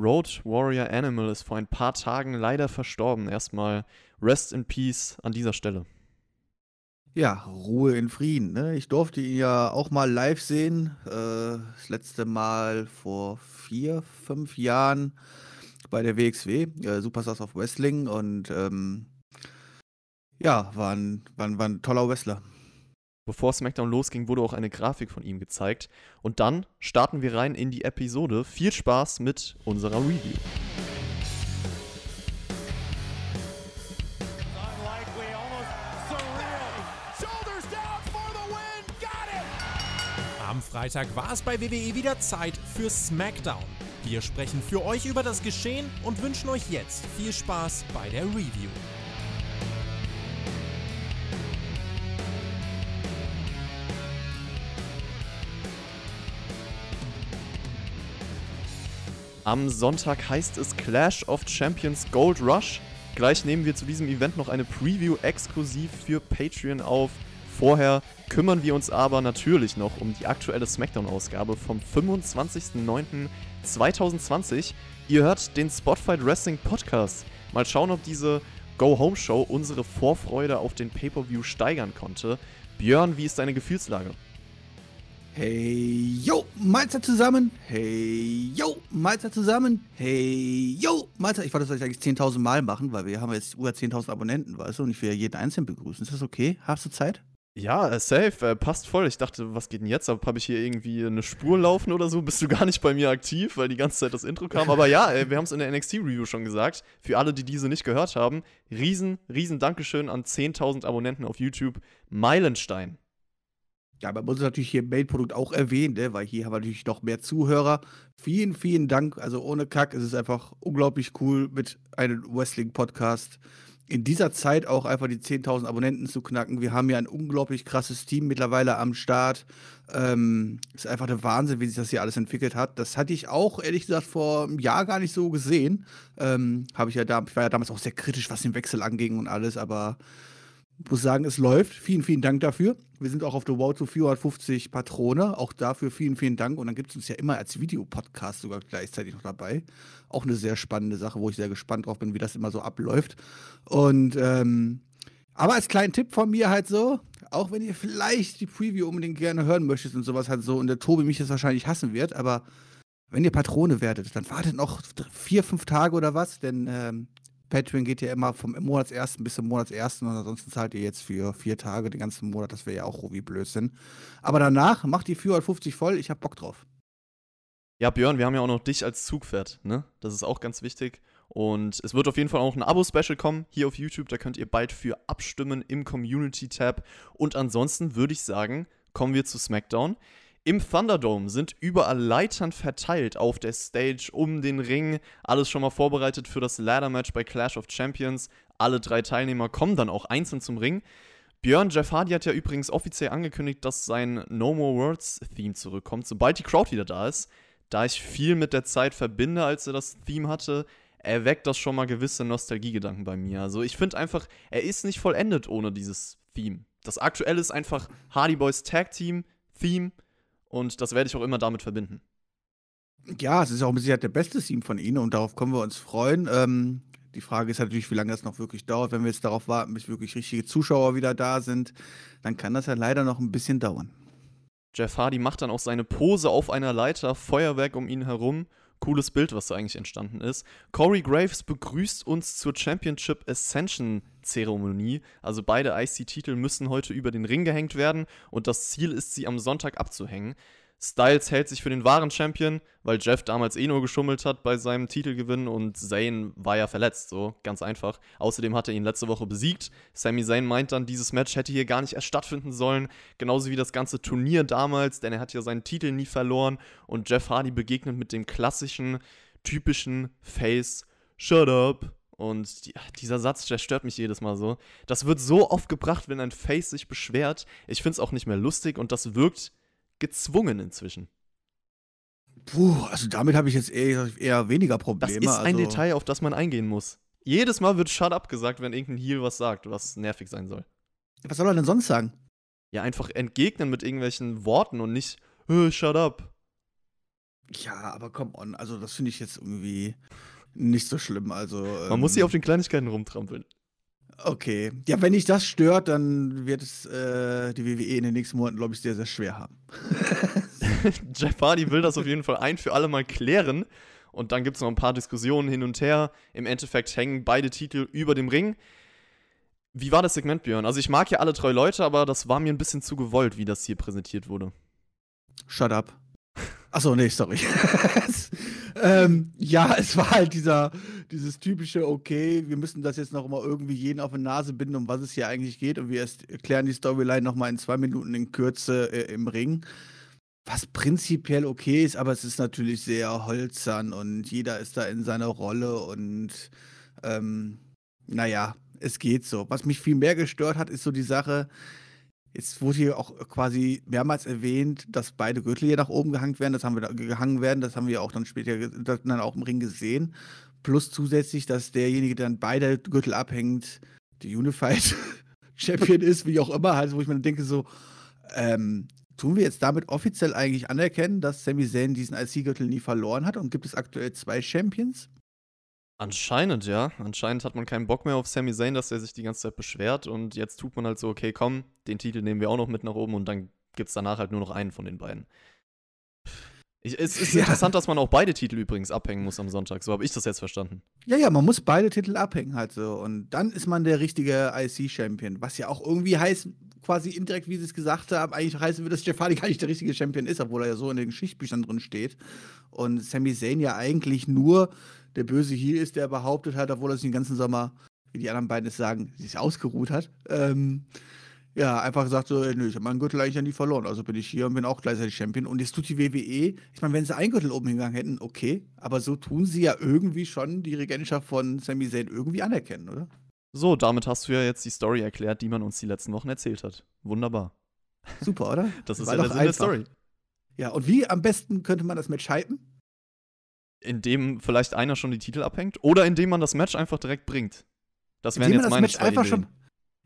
Road Warrior Animal ist vor ein paar Tagen leider verstorben. Erstmal Rest in Peace an dieser Stelle. Ja, Ruhe in Frieden. Ne? Ich durfte ihn ja auch mal live sehen. Äh, das letzte Mal vor vier, fünf Jahren bei der WXW, äh, Superstars of Wrestling. Und ähm, ja, war ein, war, war ein toller Wrestler. Bevor SmackDown losging, wurde auch eine Grafik von ihm gezeigt. Und dann starten wir rein in die Episode. Viel Spaß mit unserer Review. Am Freitag war es bei WWE wieder Zeit für SmackDown. Wir sprechen für euch über das Geschehen und wünschen euch jetzt viel Spaß bei der Review. Am Sonntag heißt es Clash of Champions Gold Rush. Gleich nehmen wir zu diesem Event noch eine Preview exklusiv für Patreon auf. Vorher kümmern wir uns aber natürlich noch um die aktuelle SmackDown-Ausgabe vom 25.09.2020. Ihr hört den Spotfight Wrestling Podcast. Mal schauen, ob diese Go-Home-Show unsere Vorfreude auf den Pay-Per-View steigern konnte. Björn, wie ist deine Gefühlslage? Hey, yo, Mahlzeit zusammen. Hey, yo, Mahlzeit zusammen. Hey, yo, Mahlzeit. Ich wollte das eigentlich 10.000 Mal machen, weil wir haben jetzt über 10.000 Abonnenten, weißt du, und ich will ja jeden einzeln begrüßen. Ist das okay? Hast du Zeit? Ja, äh, safe, äh, passt voll. Ich dachte, was geht denn jetzt ab? Habe ich hier irgendwie eine Spur laufen oder so? Bist du gar nicht bei mir aktiv, weil die ganze Zeit das Intro kam? Aber ja, äh, wir haben es in der NXT-Review schon gesagt. Für alle, die diese nicht gehört haben, riesen, riesen Dankeschön an 10.000 Abonnenten auf YouTube. Meilenstein. Ja, man muss natürlich hier im Main-Produkt auch erwähnen, ne? weil hier haben wir natürlich noch mehr Zuhörer. Vielen, vielen Dank. Also ohne Kack ist es einfach unglaublich cool, mit einem Wrestling-Podcast in dieser Zeit auch einfach die 10.000 Abonnenten zu knacken. Wir haben ja ein unglaublich krasses Team mittlerweile am Start. Ähm, ist einfach der Wahnsinn, wie sich das hier alles entwickelt hat. Das hatte ich auch, ehrlich gesagt, vor einem Jahr gar nicht so gesehen. Ähm, ich ja da, ich war ja damals auch sehr kritisch, was den Wechsel anging und alles, aber muss sagen, es läuft. Vielen, vielen Dank dafür. Wir sind auch auf der Wow zu 450 Patrone. Auch dafür vielen, vielen Dank. Und dann gibt es uns ja immer als Videopodcast sogar gleichzeitig noch dabei. Auch eine sehr spannende Sache, wo ich sehr gespannt drauf bin, wie das immer so abläuft. Und ähm, aber als kleinen Tipp von mir halt so, auch wenn ihr vielleicht die Preview unbedingt gerne hören möchtet und sowas halt so und der Tobi mich jetzt wahrscheinlich hassen wird, aber wenn ihr Patrone werdet, dann wartet noch vier, fünf Tage oder was, denn ähm, Patreon geht ja immer vom Monatsersten bis zum Monatsersten und ansonsten zahlt ihr jetzt für vier Tage den ganzen Monat. Das wäre ja auch wie Blödsinn. Aber danach macht die 450 voll. Ich hab Bock drauf. Ja, Björn, wir haben ja auch noch dich als Zugpferd, ne? Das ist auch ganz wichtig. Und es wird auf jeden Fall auch ein Abo-Special kommen hier auf YouTube. Da könnt ihr bald für abstimmen im Community-Tab. Und ansonsten würde ich sagen, kommen wir zu SmackDown. Im Thunderdome sind überall Leitern verteilt auf der Stage um den Ring. Alles schon mal vorbereitet für das Ladder-Match bei Clash of Champions. Alle drei Teilnehmer kommen dann auch einzeln zum Ring. Björn Jeff Hardy hat ja übrigens offiziell angekündigt, dass sein No More Words Theme zurückkommt, sobald die Crowd wieder da ist. Da ich viel mit der Zeit verbinde, als er das Theme hatte, erweckt das schon mal gewisse Nostalgiegedanken bei mir. Also ich finde einfach, er ist nicht vollendet ohne dieses Theme. Das aktuelle ist einfach Hardy Boys Tag Team Theme und das werde ich auch immer damit verbinden. Ja, es ist auch mit Sicherheit der beste Team von ihnen und darauf können wir uns freuen. Ähm, die Frage ist natürlich, wie lange das noch wirklich dauert. Wenn wir jetzt darauf warten, bis wirklich richtige Zuschauer wieder da sind, dann kann das ja leider noch ein bisschen dauern. Jeff Hardy macht dann auch seine Pose auf einer Leiter, Feuerwerk um ihn herum. Cooles Bild, was da eigentlich entstanden ist. Corey Graves begrüßt uns zur Championship Ascension Zeremonie. Also beide IC-Titel müssen heute über den Ring gehängt werden und das Ziel ist, sie am Sonntag abzuhängen. Styles hält sich für den wahren Champion, weil Jeff damals eh nur geschummelt hat bei seinem Titelgewinn und Zayn war ja verletzt, so ganz einfach. Außerdem hat er ihn letzte Woche besiegt. Sami Zayn meint dann, dieses Match hätte hier gar nicht erst stattfinden sollen, genauso wie das ganze Turnier damals, denn er hat ja seinen Titel nie verloren und Jeff Hardy begegnet mit dem klassischen, typischen Face Shut up. Und die, dieser Satz, der stört mich jedes Mal so. Das wird so oft gebracht, wenn ein Face sich beschwert. Ich finde es auch nicht mehr lustig und das wirkt gezwungen inzwischen. Puh, also damit habe ich jetzt eher, eher, weniger Probleme. Das ist ein also Detail, auf das man eingehen muss. Jedes Mal wird Shut up gesagt, wenn irgendein Heal was sagt, was nervig sein soll. Was soll er denn sonst sagen? Ja, einfach entgegnen mit irgendwelchen Worten und nicht, Shut up. Ja, aber come on, also das finde ich jetzt irgendwie nicht so schlimm. Also, Man muss sich auf den Kleinigkeiten rumtrampeln. Okay. Ja, wenn dich das stört, dann wird es äh, die WWE in den nächsten Monaten, glaube ich, sehr, sehr schwer haben. Jeff Hardy will das auf jeden Fall ein für alle Mal klären. Und dann gibt es noch ein paar Diskussionen hin und her. Im Endeffekt hängen beide Titel über dem Ring. Wie war das Segment, Björn? Also ich mag ja alle drei Leute, aber das war mir ein bisschen zu gewollt, wie das hier präsentiert wurde. Shut up. Achso, nee, sorry. ähm, ja, es war halt dieser, dieses typische, okay, wir müssen das jetzt noch mal irgendwie jeden auf die Nase binden, um was es hier eigentlich geht. Und wir erklären die Storyline noch mal in zwei Minuten in Kürze äh, im Ring. Was prinzipiell okay ist, aber es ist natürlich sehr holzern und jeder ist da in seiner Rolle und ähm, naja, es geht so. Was mich viel mehr gestört hat, ist so die Sache, Jetzt wurde hier auch quasi mehrmals erwähnt, dass beide Gürtel hier nach oben gehangen werden. Das haben wir da, gehangen werden. Das haben wir auch dann später dann auch im Ring gesehen. Plus zusätzlich, dass derjenige, der dann beide Gürtel abhängt, die Unified Champion ist, wie auch immer, halt, wo ich mir denke so, ähm, tun wir jetzt damit offiziell eigentlich anerkennen, dass Sami Zayn diesen IC-Gürtel nie verloren hat und gibt es aktuell zwei Champions? Anscheinend, ja. Anscheinend hat man keinen Bock mehr auf Sami Zayn, dass er sich die ganze Zeit beschwert. Und jetzt tut man halt so, okay, komm, den Titel nehmen wir auch noch mit nach oben und dann gibt es danach halt nur noch einen von den beiden. Ich, es ist ja. interessant, dass man auch beide Titel übrigens abhängen muss am Sonntag. So habe ich das jetzt verstanden. Ja, ja, man muss beide Titel abhängen halt so. Und dann ist man der richtige IC-Champion. Was ja auch irgendwie heißt, quasi indirekt, wie sie es gesagt haben, eigentlich heißen wir, dass Jeff Hardy gar nicht der richtige Champion ist, obwohl er ja so in den Geschichtsbüchern drin steht. Und Sami Zayn ja eigentlich nur der böse hier ist, der behauptet hat, obwohl er sich den ganzen Sommer, wie die anderen beiden es sagen, sich ausgeruht hat. Ähm, ja, einfach gesagt so, nö, ich habe meinen Gürtel eigentlich ja nie verloren, also bin ich hier und bin auch gleichzeitig Champion. Und jetzt tut die WWE, ich meine, wenn sie einen Gürtel oben hingegangen hätten, okay, aber so tun sie ja irgendwie schon die Regentschaft von Sami Zayn irgendwie anerkennen, oder? So, damit hast du ja jetzt die Story erklärt, die man uns die letzten Wochen erzählt hat. Wunderbar. Super, oder? Das ist ja der Sinn der Story. Ja, und wie am besten könnte man das Match hypen? Indem vielleicht einer schon die Titel abhängt oder indem man das Match einfach direkt bringt. Das wären jetzt meine Match zwei einfach Ideen. schon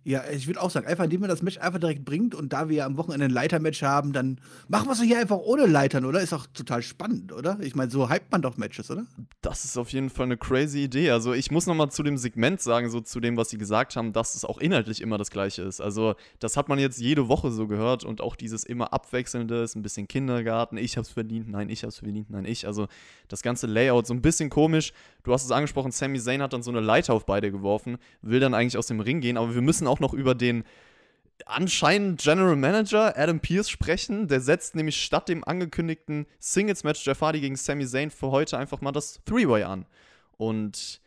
ja, ich würde auch sagen, einfach indem man das Match einfach direkt bringt und da wir ja am Wochenende ein Leitermatch haben, dann machen wir es hier einfach ohne Leitern, oder? Ist auch total spannend, oder? Ich meine, so hypt man doch Matches, oder? Das ist auf jeden Fall eine crazy Idee. Also ich muss noch mal zu dem Segment sagen, so zu dem, was sie gesagt haben, dass es auch inhaltlich immer das Gleiche ist. Also das hat man jetzt jede Woche so gehört und auch dieses immer abwechselnde, ist ein bisschen Kindergarten, ich hab's verdient, nein, ich hab's verdient, nein, ich. Also das ganze Layout so ein bisschen komisch. Du hast es angesprochen, Sami Zayn hat dann so eine Leiter auf beide geworfen, will dann eigentlich aus dem Ring gehen, aber wir müssen auch noch über den anscheinend General Manager Adam Pierce sprechen. Der setzt nämlich statt dem angekündigten Singles-Match Jeff Hardy gegen Sami Zayn für heute einfach mal das Three-Way an. Und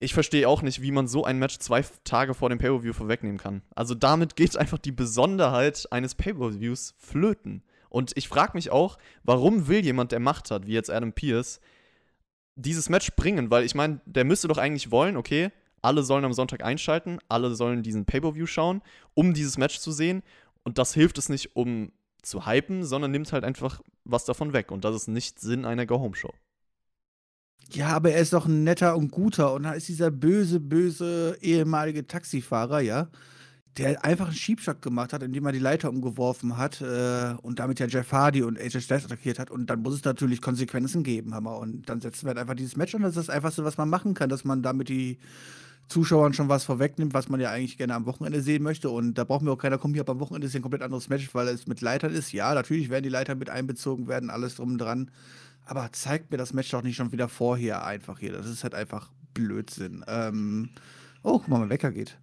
ich verstehe auch nicht, wie man so ein Match zwei Tage vor dem Pay-Per-View vorwegnehmen kann. Also damit geht einfach die Besonderheit eines Pay-Per-Views flöten. Und ich frage mich auch, warum will jemand, der Macht hat, wie jetzt Adam Pierce, dieses Match bringen, weil ich meine, der müsste doch eigentlich wollen, okay, alle sollen am Sonntag einschalten, alle sollen diesen Pay-Per-View schauen, um dieses Match zu sehen. Und das hilft es nicht, um zu hypen, sondern nimmt halt einfach was davon weg. Und das ist nicht Sinn einer Go-Home-Show. Ja, aber er ist doch ein netter und guter. Und da ist dieser böse, böse ehemalige Taxifahrer, ja, der einfach einen Schiebschock gemacht hat, indem er die Leiter umgeworfen hat äh, und damit ja Jeff Hardy und AJ Styles attackiert hat. Und dann muss es natürlich Konsequenzen geben, Hammer. Und dann setzen wir halt einfach dieses Match an. Das ist das Einfachste, was man machen kann, dass man damit die Zuschauern schon was vorwegnimmt, was man ja eigentlich gerne am Wochenende sehen möchte. Und da brauchen wir auch keiner kommen hier, am Wochenende ist ein komplett anderes Match, weil es mit Leitern ist. Ja, natürlich werden die Leiter mit einbezogen werden, alles drum und dran. Aber zeigt mir das Match doch nicht schon wieder vorher einfach hier. Das ist halt einfach Blödsinn. Ähm oh, guck mal, mein Wecker geht.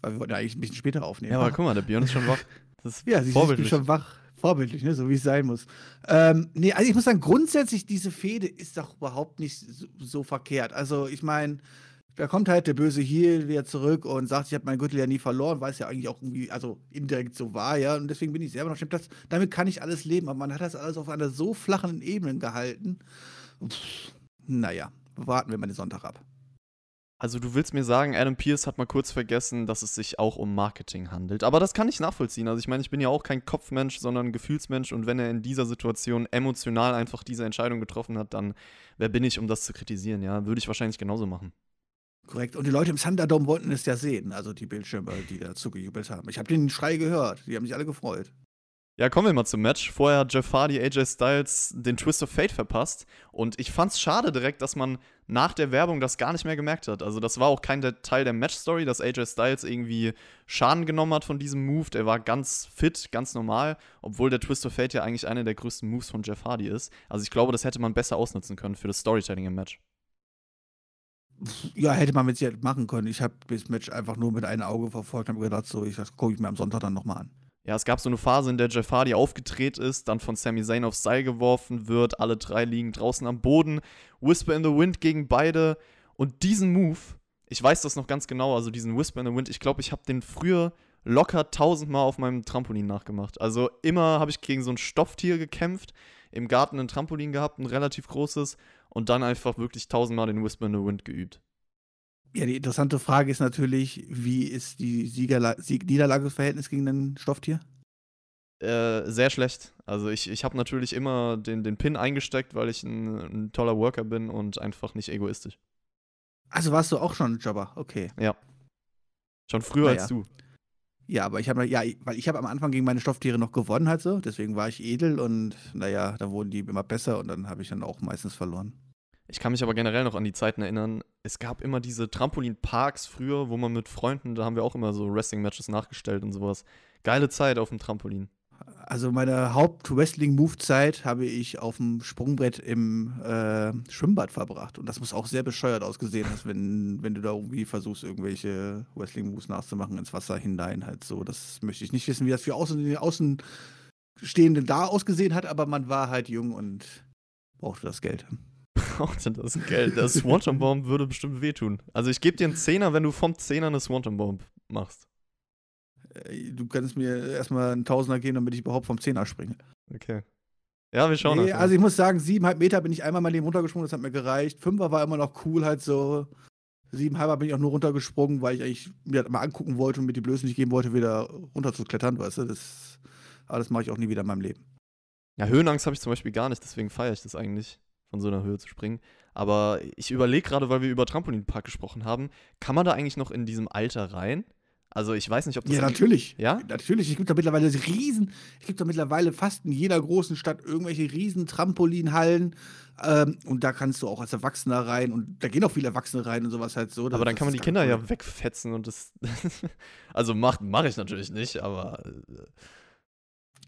Weil wir wollten ja eigentlich ein bisschen später aufnehmen. Ja, aber guck mal, der Björn ist schon wach. Das ist ja, sie ist schon wach. Vorbildlich, ne? so wie es sein muss. Ähm, nee, also ich muss sagen, grundsätzlich, diese Fehde ist doch überhaupt nicht so, so verkehrt. Also, ich meine, da kommt halt der böse Heel wieder zurück und sagt, ich habe meinen Gürtel ja nie verloren, weil es ja eigentlich auch irgendwie, also indirekt so war, ja. Und deswegen bin ich selber noch stimmt. Das, damit kann ich alles leben, aber man hat das alles auf einer so flachen Ebene gehalten. Pff, naja, warten wir mal den Sonntag ab. Also du willst mir sagen, Adam Pierce hat mal kurz vergessen, dass es sich auch um Marketing handelt. Aber das kann ich nachvollziehen. Also ich meine, ich bin ja auch kein Kopfmensch, sondern Gefühlsmensch. Und wenn er in dieser Situation emotional einfach diese Entscheidung getroffen hat, dann wer bin ich, um das zu kritisieren? Ja, würde ich wahrscheinlich genauso machen. Korrekt. Und die Leute im Thunderdome wollten es ja sehen, also die Bildschirme, die dazu gejubelt haben. Ich habe den Schrei gehört. Die haben sich alle gefreut. Ja, kommen wir mal zum Match. Vorher hat Jeff Hardy AJ Styles den Twist of Fate verpasst. Und ich fand's schade direkt, dass man nach der Werbung das gar nicht mehr gemerkt hat. Also, das war auch kein Teil der Match-Story, dass AJ Styles irgendwie Schaden genommen hat von diesem Move. Der war ganz fit, ganz normal, obwohl der Twist of Fate ja eigentlich einer der größten Moves von Jeff Hardy ist. Also, ich glaube, das hätte man besser ausnutzen können für das Storytelling im Match. Ja, hätte man mit Sicherheit machen können. Ich habe das Match einfach nur mit einem Auge verfolgt und habe gedacht, so, ich, das gucke ich mir am Sonntag dann nochmal an. Ja, es gab so eine Phase, in der Jeff Hardy aufgedreht ist, dann von Sami Zayn aufs Seil geworfen wird, alle drei liegen draußen am Boden, Whisper in the Wind gegen beide und diesen Move, ich weiß das noch ganz genau, also diesen Whisper in the Wind, ich glaube, ich habe den früher locker tausendmal auf meinem Trampolin nachgemacht. Also immer habe ich gegen so ein Stofftier gekämpft, im Garten ein Trampolin gehabt, ein relativ großes und dann einfach wirklich tausendmal den Whisper in the Wind geübt. Ja, die interessante Frage ist natürlich, wie ist die Sieg-Niederlageverhältnis gegen ein Stofftier? Äh, sehr schlecht. Also ich, ich habe natürlich immer den, den Pin eingesteckt, weil ich ein, ein, toller Worker bin und einfach nicht egoistisch. Also warst du auch schon ein Jobber, okay. Ja. Schon früher naja. als du. Ja, aber ich habe ja, weil ich habe am Anfang gegen meine Stofftiere noch gewonnen halt so, deswegen war ich edel und naja, da wurden die immer besser und dann habe ich dann auch meistens verloren. Ich kann mich aber generell noch an die Zeiten erinnern. Es gab immer diese Trampolinparks früher, wo man mit Freunden, da haben wir auch immer so Wrestling-Matches nachgestellt und sowas. Geile Zeit auf dem Trampolin. Also meine Haupt-Wrestling-Move-Zeit habe ich auf dem Sprungbrett im äh, Schwimmbad verbracht. Und das muss auch sehr bescheuert ausgesehen haben, wenn, wenn du da irgendwie versuchst, irgendwelche Wrestling-Moves nachzumachen ins Wasser hinein. Halt so. Das möchte ich nicht wissen, wie das für Außen, Außenstehende da ausgesehen hat, aber man war halt jung und brauchte das Geld braucht denn das Geld? Das Swanton Bomb würde bestimmt wehtun. Also ich gebe dir einen Zehner, wenn du vom Zehner eine Swanton Bomb machst. Äh, du kannst mir erstmal einen Tausender geben, damit ich überhaupt vom Zehner springe. Okay. Ja, wir schauen nee, Also ich muss sagen, siebeneinhalb Meter bin ich einmal mal Leben runtergesprungen, das hat mir gereicht. Fünfer war immer noch cool, halt so. Siebenhalber bin ich auch nur runtergesprungen, weil ich eigentlich mir das mal angucken wollte und mir die Blöße nicht geben wollte, wieder runterzuklettern, weißt du. Das, aber das mache ich auch nie wieder in meinem Leben. Ja, Höhenangst habe ich zum Beispiel gar nicht, deswegen feiere ich das eigentlich von so einer Höhe zu springen. Aber ich überlege gerade, weil wir über Trampolinpark gesprochen haben, kann man da eigentlich noch in diesem Alter rein? Also ich weiß nicht, ob das. Ja, natürlich. Ja? Natürlich. Es gibt da mittlerweile riesen, es gibt da mittlerweile fast in jeder großen Stadt irgendwelche riesen Trampolinhallen. Ähm, und da kannst du auch als Erwachsener rein und da gehen auch viele Erwachsene rein und sowas halt so. Aber dann kann man die Kinder cool. ja wegfetzen und das. also mache mach ich natürlich nicht, aber.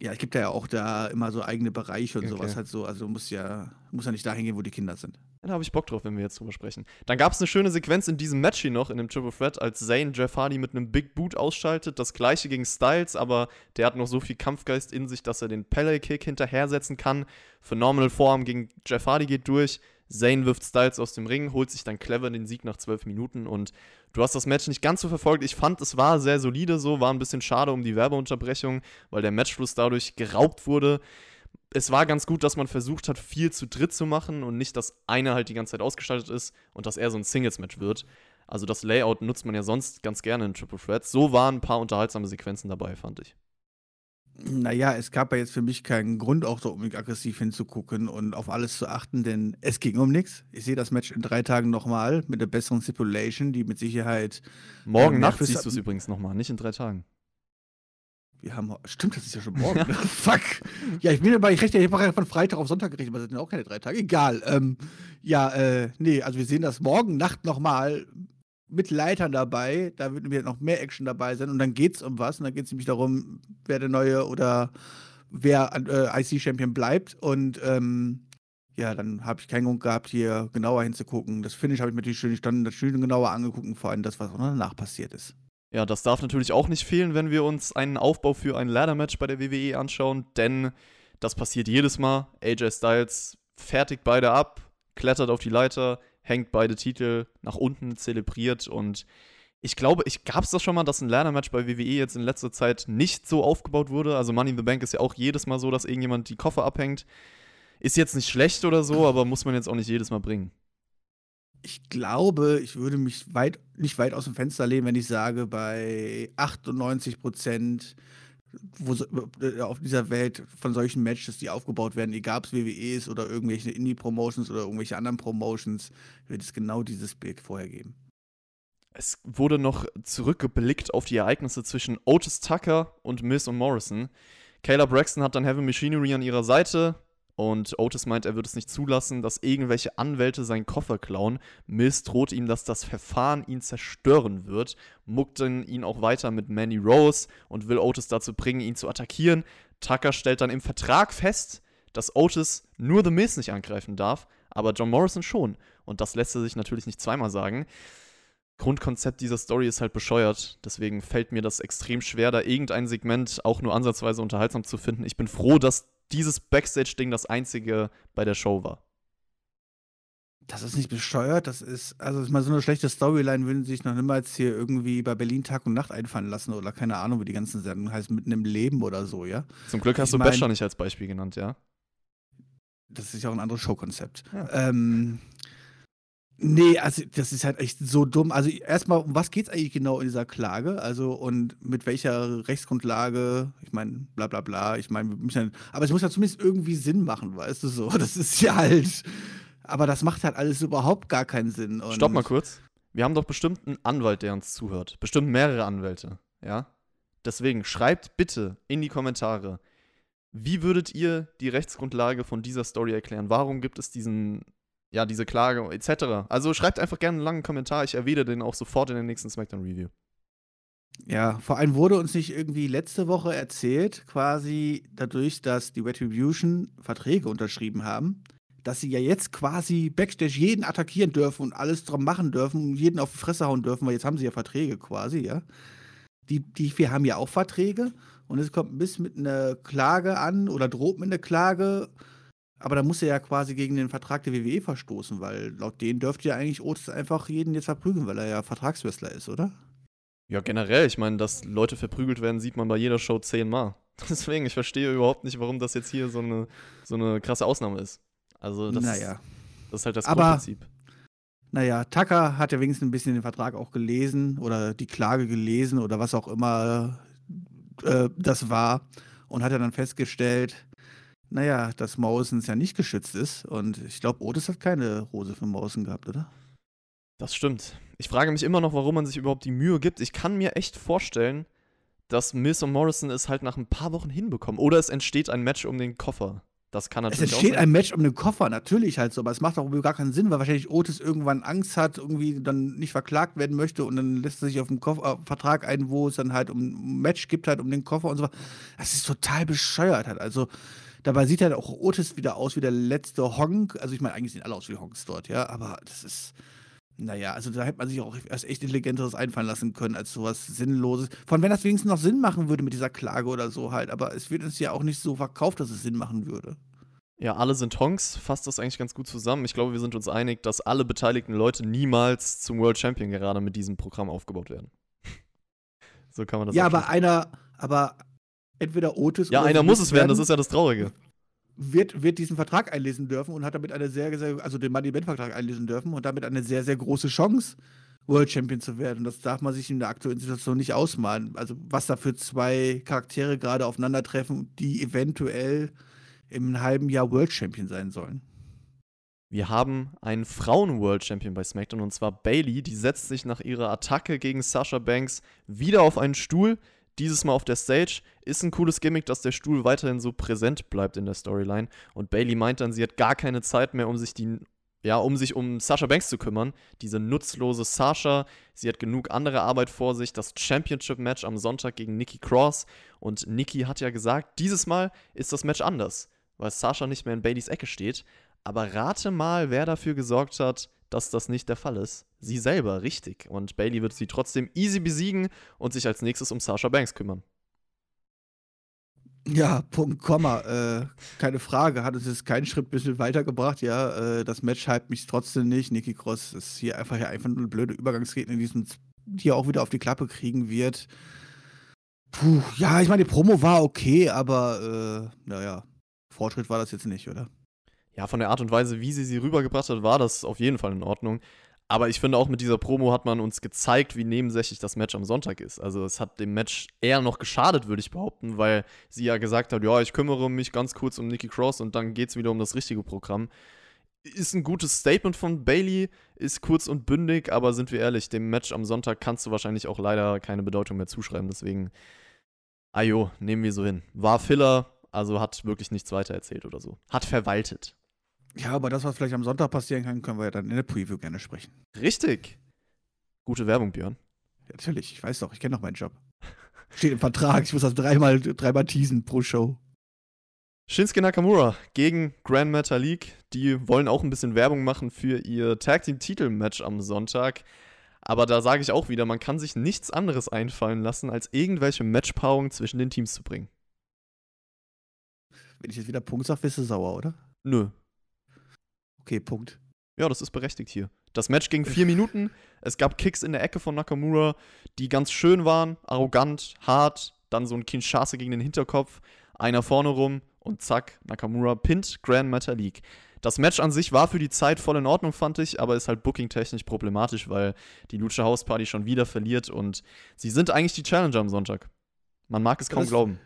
Ja, es gibt ja auch da immer so eigene Bereiche und okay. sowas halt so. Also muss ja, muss ja nicht dahin gehen, wo die Kinder sind. Ja, da habe ich Bock drauf, wenn wir jetzt drüber sprechen. Dann gab es eine schöne Sequenz in diesem Match hier noch, in dem Triple Threat, als Zayn Jeff Hardy mit einem Big Boot ausschaltet. Das gleiche gegen Styles, aber der hat noch so viel Kampfgeist in sich, dass er den Pele Kick hinterher setzen kann. Phenomenal Form gegen Jeff Hardy geht durch. Zayn wirft Styles aus dem Ring, holt sich dann clever den Sieg nach 12 Minuten und du hast das Match nicht ganz so verfolgt. Ich fand, es war sehr solide so, war ein bisschen schade um die Werbeunterbrechung, weil der Matchfluss dadurch geraubt wurde. Es war ganz gut, dass man versucht hat, viel zu dritt zu machen und nicht, dass einer halt die ganze Zeit ausgeschaltet ist und dass er so ein Singles-Match wird. Also das Layout nutzt man ja sonst ganz gerne in Triple Threats. So waren ein paar unterhaltsame Sequenzen dabei, fand ich. Naja, es gab ja jetzt für mich keinen Grund, auch so unbedingt aggressiv hinzugucken und auf alles zu achten, denn es ging um nichts. Ich sehe das Match in drei Tagen nochmal mit einer besseren Stipulation, die mit Sicherheit. Morgen äh, Nacht siehst du es übrigens nochmal, nicht in drei Tagen. Wir haben. Stimmt, das ist ja schon morgen. Fuck. Ja, ich bin aber, ich rechne, ich habe von Freitag auf Sonntag gerechnet, aber das sind auch keine drei Tage. Egal. Ähm, ja, äh, nee, also wir sehen das morgen Nacht nochmal mit Leitern dabei. Da wird wieder noch mehr Action dabei sein. Und dann geht es um was. Und dann geht es nämlich darum, wer der neue oder wer äh, IC-Champion bleibt. Und ähm, ja, dann habe ich keinen Grund gehabt, hier genauer hinzugucken. Das Finish habe ich mir natürlich schön, das schön genauer angeguckt vor allem das, was danach passiert ist. Ja, das darf natürlich auch nicht fehlen, wenn wir uns einen Aufbau für ein Ladder-Match bei der WWE anschauen, denn das passiert jedes Mal. AJ Styles fertigt beide ab, klettert auf die Leiter, hängt beide Titel nach unten, zelebriert und ich glaube, ich gab es das schon mal, dass ein Lernermatch bei WWE jetzt in letzter Zeit nicht so aufgebaut wurde. Also Money in the Bank ist ja auch jedes Mal so, dass irgendjemand die Koffer abhängt. Ist jetzt nicht schlecht oder so, aber muss man jetzt auch nicht jedes Mal bringen. Ich glaube, ich würde mich weit, nicht weit aus dem Fenster lehnen, wenn ich sage, bei 98 Prozent wo äh, auf dieser Welt von solchen Matches, die aufgebaut werden, egal ob es WWE ist oder irgendwelche Indie-Promotions oder irgendwelche anderen Promotions, wird es genau dieses Bild vorher geben. Es wurde noch zurückgeblickt auf die Ereignisse zwischen Otis Tucker und Miz und Morrison. Kayla Braxton hat dann Heavy Machinery an ihrer Seite. Und Otis meint, er wird es nicht zulassen, dass irgendwelche Anwälte seinen Koffer klauen. Mills droht ihm, dass das Verfahren ihn zerstören wird, muckt dann ihn auch weiter mit Manny Rose und will Otis dazu bringen, ihn zu attackieren. Tucker stellt dann im Vertrag fest, dass Otis nur The Miz nicht angreifen darf, aber John Morrison schon. Und das lässt er sich natürlich nicht zweimal sagen. Grundkonzept dieser Story ist halt bescheuert. Deswegen fällt mir das extrem schwer, da irgendein Segment auch nur ansatzweise unterhaltsam zu finden. Ich bin froh, dass dieses Backstage-Ding das einzige bei der Show war. Das ist nicht bescheuert, das ist, also ist mal so eine schlechte Storyline, würden sie sich noch niemals hier irgendwie bei Berlin Tag und Nacht einfallen lassen oder keine Ahnung, wie die ganzen Sendungen heißen, mitten im Leben oder so, ja? Zum Glück hast Ich du mein- Bachelor nicht als Beispiel genannt, ja? Das ist ja auch ein anderes Showkonzept. Ja. Ähm, nee, also das ist halt echt so dumm. Also erstmal, um was geht es eigentlich genau in dieser Klage? Also und mit welcher Rechtsgrundlage? Ich meine, bla bla bla. Ich meine, aber es muss ja zumindest irgendwie Sinn machen, weißt du so. Das ist ja halt. Aber das macht halt alles überhaupt gar keinen Sinn. Und Stopp mal kurz. Wir haben doch bestimmt einen Anwalt, der uns zuhört. Bestimmt mehrere Anwälte, ja? Deswegen schreibt bitte in die Kommentare, wie würdet ihr die Rechtsgrundlage von dieser Story erklären? Warum gibt es diesen, ja, diese Klage etc.? Also schreibt einfach gerne einen langen Kommentar. Ich erwähne den auch sofort in der nächsten SmackDown Review. Ja, vor allem wurde uns nicht irgendwie letzte Woche erzählt, quasi dadurch, dass die Retribution Verträge unterschrieben haben, dass sie ja jetzt quasi Backstage jeden attackieren dürfen und alles dran machen dürfen und jeden auf die Fresse hauen dürfen, weil jetzt haben sie ja Verträge quasi, ja. Die, die vier haben ja auch Verträge und es kommt ein bisschen mit einer Klage an oder droht mit einer Klage, aber da muss er ja quasi gegen den Vertrag der WWE verstoßen, weil laut denen dürfte ja eigentlich Otis einfach jeden jetzt verprügeln, weil er ja Vertragswrestler ist, oder? Ja, generell, ich meine, dass Leute verprügelt werden, sieht man bei jeder Show zehnmal. Deswegen, ich verstehe überhaupt nicht, warum das jetzt hier so eine, so eine krasse Ausnahme ist. Also, das, naja. das ist halt das Aber- Grundprinzip. Naja, Tucker hat ja wenigstens ein bisschen den Vertrag auch gelesen oder die Klage gelesen oder was auch immer äh, das war und hat ja dann festgestellt, naja, dass Morrisons ja nicht geschützt ist und ich glaube, Otis hat keine Rose für Morrison gehabt, oder? Das stimmt. Ich frage mich immer noch, warum man sich überhaupt die Mühe gibt. Ich kann mir echt vorstellen, dass Miz und Morrison es halt nach ein paar Wochen hinbekommen. Oder es entsteht ein Match um den Koffer. Das kann Es natürlich entsteht auch sein. ein Match um den Koffer, natürlich halt so, aber es macht auch gar keinen Sinn, weil wahrscheinlich Otis irgendwann Angst hat, irgendwie dann nicht verklagt werden möchte und dann lässt er sich auf einen Koffer, einen Vertrag ein, wo es dann halt um ein Match gibt, halt um den Koffer und so. Das ist total bescheuert halt. Also dabei sieht halt auch Otis wieder aus wie der letzte Honk. Also ich meine, eigentlich sehen alle aus wie Honks dort, ja, aber das ist. Naja, also da hätte man sich auch erst echt Intelligenteres einfallen lassen können, als sowas Sinnloses. Von wenn das wenigstens noch Sinn machen würde mit dieser Klage oder so halt, aber es wird uns ja auch nicht so verkauft, dass es Sinn machen würde. Ja, alle sind Honks, fasst das eigentlich ganz gut zusammen. Ich glaube, wir sind uns einig, dass alle beteiligten Leute niemals zum World Champion gerade mit diesem Programm aufgebaut werden. so kann man das ja, abschließen. aber einer, aber entweder Otis Ja, oder einer sie muss es werden, das ist ja das Traurige. wird, wird diesen Vertrag einlesen dürfen und hat damit eine sehr, sehr, also den Money Event Vertrag einlesen dürfen und damit eine sehr, sehr große Chance, World Champion zu werden. Und das darf man sich in der aktuellen Situation nicht ausmalen. Also, was da für zwei Charaktere gerade aufeinandertreffen, die eventuell im halben Jahr World Champion sein sollen. Wir haben einen Frauen-World Champion bei SmackDown und zwar Bailey. Die setzt sich nach ihrer Attacke gegen Sasha Banks wieder auf einen Stuhl. Dieses Mal auf der Stage. Ist ein cooles Gimmick, dass der Stuhl weiterhin so präsent bleibt in der Storyline. Und Bailey meint dann, sie hat gar keine Zeit mehr, um sich die. Ja, um sich um Sasha Banks zu kümmern. Diese nutzlose Sasha. Sie hat genug andere Arbeit vor sich. Das Championship-Match am Sonntag gegen Nikki Cross. Und Nikki hat ja gesagt, dieses Mal ist das Match anders, weil Sasha nicht mehr in Baileys Ecke steht. Aber rate mal, wer dafür gesorgt hat, dass das nicht der Fall ist. Sie selber, richtig. Und Bailey wird sie trotzdem easy besiegen und sich als nächstes um Sasha Banks kümmern. Ja, Punkt, Komma. Äh, keine Frage. Hat es jetzt keinen Schritt ein bisschen weitergebracht. Ja, äh, das Match hype mich trotzdem nicht. Nikki Cross ist hier einfach, ja, einfach nur eine blöde Übergangsrednerin, die es hier auch wieder auf die Klappe kriegen wird. Puh, ja, ich meine, die Promo war okay, aber äh, naja, Fortschritt war das jetzt nicht, oder? Ja, von der Art und Weise, wie sie sie rübergebracht hat, war das auf jeden Fall in Ordnung. Aber ich finde auch mit dieser Promo hat man uns gezeigt, wie nebensächlich das Match am Sonntag ist. Also es hat dem Match eher noch geschadet, würde ich behaupten, weil sie ja gesagt hat, ja, ich kümmere mich ganz kurz um Nikki Cross und dann geht es wieder um das richtige Programm. Ist ein gutes Statement von Bailey, ist kurz und bündig, aber sind wir ehrlich, dem Match am Sonntag kannst du wahrscheinlich auch leider keine Bedeutung mehr zuschreiben. Deswegen Ajo, nehmen wir so hin. War Filler, also hat wirklich nichts weiter erzählt oder so. Hat verwaltet. Ja, aber das, was vielleicht am Sonntag passieren kann, können wir ja dann in der Preview gerne sprechen. Richtig. Gute Werbung, Björn. Ja, natürlich, ich weiß doch, ich kenne doch meinen Job. Steht im Vertrag, ich muss das dreimal, dreimal teasen pro Show. Shinsuke Nakamura gegen Grand Metalik. Die wollen auch ein bisschen Werbung machen für ihr Tag Team Titel-Match am Sonntag. Aber da sage ich auch wieder, man kann sich nichts anderes einfallen lassen, als irgendwelche Matchpaarungen zwischen den Teams zu bringen. Wenn ich jetzt wieder Punkt sage, wirst du sauer, oder? Nö. Okay, Punkt. Ja, das ist berechtigt hier. Das Match ging vier Minuten. Es gab Kicks in der Ecke von Nakamura, die ganz schön waren, arrogant, hart. Dann so ein Kinshasa gegen den Hinterkopf, einer vorne rum und zack, Nakamura pinnt Grand Metalik. Das Match an sich war für die Zeit voll in Ordnung, fand ich, aber ist halt booking-technisch problematisch, weil die Lucha House Party schon wieder verliert und sie sind eigentlich die Challenger am Sonntag. Man mag es kaum Das- glauben.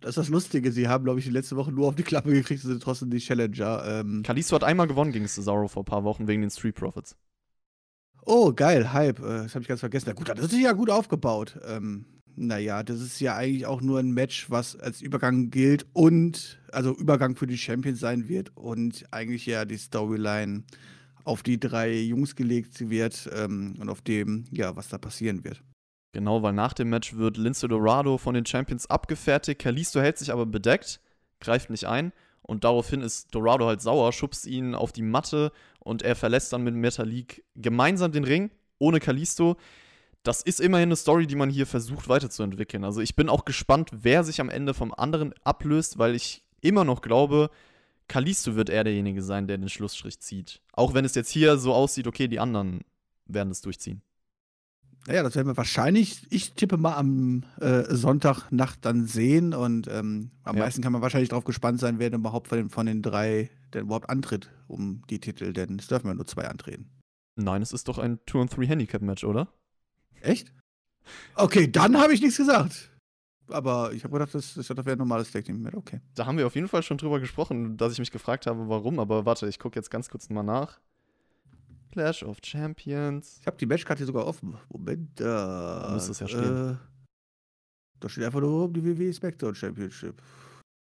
Das ist das Lustige, sie haben, glaube ich, die letzte Woche nur auf die Klappe gekriegt und sind trotzdem die Challenger. Ähm, Kalisto hat einmal gewonnen gegen Cesaro vor ein paar Wochen wegen den Street Profits. oh, geil, Hype. Äh, das habe ich ganz vergessen. Na gut, das ist ja gut aufgebaut. Ähm, naja, das ist ja eigentlich auch nur ein Match, was als Übergang gilt und, also Übergang für die Champions sein wird und eigentlich ja die Storyline auf die drei Jungs gelegt wird ähm, und auf dem, ja, was da passieren wird. Genau, weil nach dem Match wird Lince Dorado von den Champions abgefertigt. Kalisto hält sich aber bedeckt, greift nicht ein. Und daraufhin ist Dorado halt sauer, schubst ihn auf die Matte und er verlässt dann mit Metalik gemeinsam den Ring, ohne Kalisto. Das ist immerhin eine Story, die man hier versucht weiterzuentwickeln. Also ich bin auch gespannt, wer sich am Ende vom anderen ablöst, weil ich immer noch glaube, Kalisto wird eher derjenige sein, der den Schlussstrich zieht. Auch wenn es jetzt hier so aussieht, okay, die anderen werden es durchziehen. Naja, das werden wir wahrscheinlich, ich tippe mal am äh, Sonntagnacht dann sehen und ähm, am Ja. meisten kann man wahrscheinlich darauf gespannt sein, wer denn überhaupt von den, von den drei denn überhaupt antritt um die Titel, denn es dürfen ja nur zwei antreten. Nein, es ist doch ein 2-on-3-Handicap-Match, oder? Echt? Okay, dann habe ich nichts gesagt. Aber ich habe gedacht, das, das wäre ein normales Tag Team. Okay. Da haben wir auf jeden Fall schon drüber gesprochen, dass ich mich gefragt habe, warum. Aber warte, ich gucke jetzt ganz kurz mal nach. Clash of Champions. Ich habe die Matchkarte sogar offen. Moment, da. Da müsste es ja stehen. Äh, da steht einfach nur um die WWE SmackDown Championship.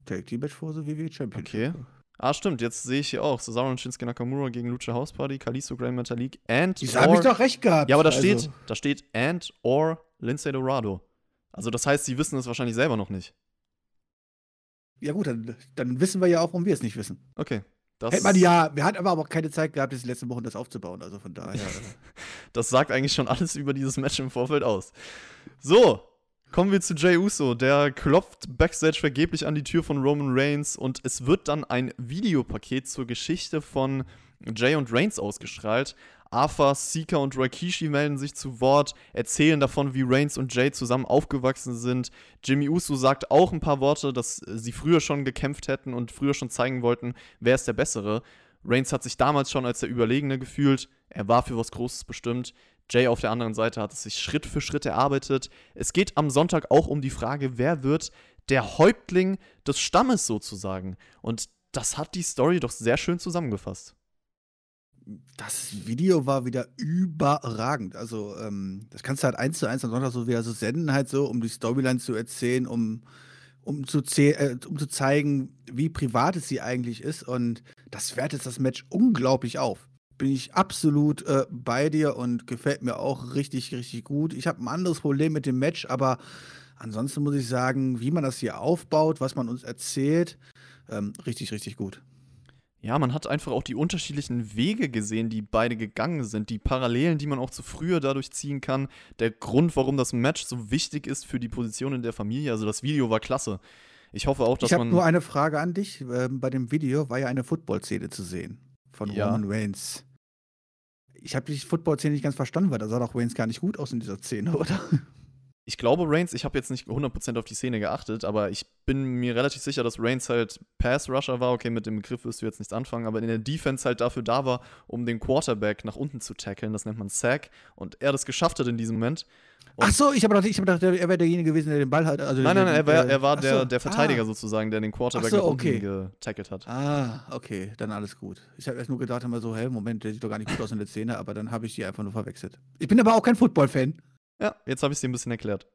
Tag Team Match for the WWE Championship. Okay. Ah, stimmt, jetzt sehe ich hier auch. Cesaro und Shinsuke Nakamura gegen Lucha House Party, Kalisto Grand Metalik and Die habe ich doch recht gehabt. Ja, aber da Also- steht, da steht and or Lindsay Dorado. Also das heißt, sie wissen es wahrscheinlich selber noch nicht. Ja, gut, dann, dann wissen wir ja auch, warum wir es nicht wissen. Okay. Das, Hätte man ja, wir hatten aber auch keine Zeit gehabt, jetzt die letzten Wochen das aufzubauen. Also von daher. Das sagt eigentlich schon alles über dieses Match im Vorfeld aus. So, kommen wir zu Jay Uso. Der klopft backstage vergeblich an die Tür von Roman Reigns und es wird dann ein Videopaket zur Geschichte von Jay und Reigns ausgestrahlt. Arthur, Sika und Rikishi melden sich zu Wort, erzählen davon, wie Reigns und Jay zusammen aufgewachsen sind. Jimmy Uso sagt auch ein paar Worte, dass äh, sie früher schon gekämpft hätten und früher schon zeigen wollten, wer ist der Bessere. Reigns hat sich damals schon als der Überlegene gefühlt. Er war für was Großes bestimmt. Jay auf der anderen Seite hat es sich Schritt für Schritt erarbeitet. Es geht am Sonntag auch um die Frage, wer wird der Häuptling des Stammes sozusagen. Und das hat die Story doch sehr schön zusammengefasst. Das Video war wieder überragend. Also, ähm, das kannst du halt eins zu eins am Sonntag so wieder so senden, halt so, um die Storyline zu erzählen, um, um, zu, äh, um zu zeigen, wie privat es sie eigentlich ist. Und das wertet das Match unglaublich auf. Bin ich absolut äh, bei dir und gefällt mir auch richtig, richtig gut. Ich habe ein anderes Problem mit dem Match, aber ansonsten muss ich sagen, wie man das hier aufbaut, was man uns erzählt, ähm, richtig, richtig gut. Ja, man hat einfach auch die unterschiedlichen Wege gesehen, die beide gegangen sind, die Parallelen, die man auch zu früher dadurch ziehen kann, der Grund, warum das Match so wichtig ist für die Position in der Familie. Also das Video war klasse. Ich hoffe auch, dass Ich habe man. nur eine Frage an dich. Ähm, bei dem Video war ja eine Football-Szene zu sehen von Ja. Roman Reigns. Ich habe die Football-Szene nicht ganz verstanden, weil da sah doch Reigns gar nicht gut aus in dieser Szene, oder? Ich glaube, Reigns, ich habe jetzt nicht 100% auf die Szene geachtet, aber ich bin mir relativ sicher, dass Reigns halt Pass-Rusher war. Okay, mit dem Begriff wirst du jetzt nichts anfangen, aber in der Defense halt dafür da war, um den Quarterback nach unten zu tackeln. Das nennt man Sack. Und er das geschafft hat in diesem Moment. Und- Ach so, ich habe gedacht, hab gedacht, er wäre derjenige gewesen, der den Ball hat. Also Nein, nein, nein, er war, er war ach der, so, der Verteidiger ah. sozusagen, der den Quarterback so, nach unten okay. getackelt hat. Ah, okay, dann alles gut. Ich habe erst nur gedacht, immer so, hä, Moment, der sieht doch gar nicht gut aus in der Szene, aber dann habe ich die einfach nur verwechselt. Ich bin aber auch kein Football-Fan. Ja, jetzt habe ich es dir ein bisschen erklärt.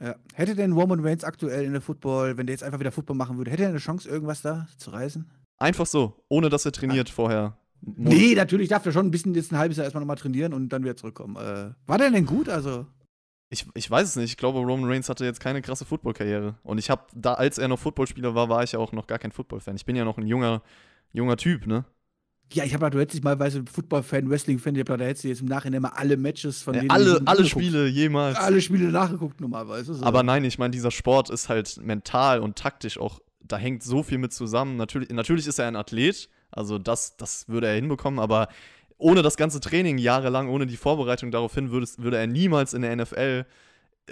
Ja. Hätte denn Roman Reigns aktuell in der Football, wenn der jetzt einfach wieder Football machen würde, hätte er eine Chance, irgendwas da zu reißen? Einfach so, ohne dass er trainiert ah. vorher. Nee, natürlich darf er schon ein bisschen jetzt ein halbes Jahr erstmal nochmal trainieren und dann wieder zurückkommen. Äh, war der denn gut? Also. Ich, ich weiß es nicht. Ich glaube, Roman Reigns hatte jetzt keine krasse Football-Karriere. Und ich habe, da als er noch Footballspieler war, war ich ja auch noch gar kein Football-Fan. Ich bin ja noch ein junger, junger Typ, ne? Ja, ich habe du hättest dich mal, weißt du, Football-Fan, Wrestling-Fan, ich da hättest du jetzt im Nachhinein immer alle Matches von ja, denen. Alle, alle Spiele jemals. Alle Spiele nachgeguckt normalerweise. So. Aber nein, ich meine, dieser Sport ist halt mental und taktisch auch, da hängt so viel mit zusammen. Natürlich, natürlich ist er ein Athlet, also das, das würde er hinbekommen, aber ohne das ganze Training jahrelang, ohne die Vorbereitung daraufhin, würde, würde er niemals in der NFL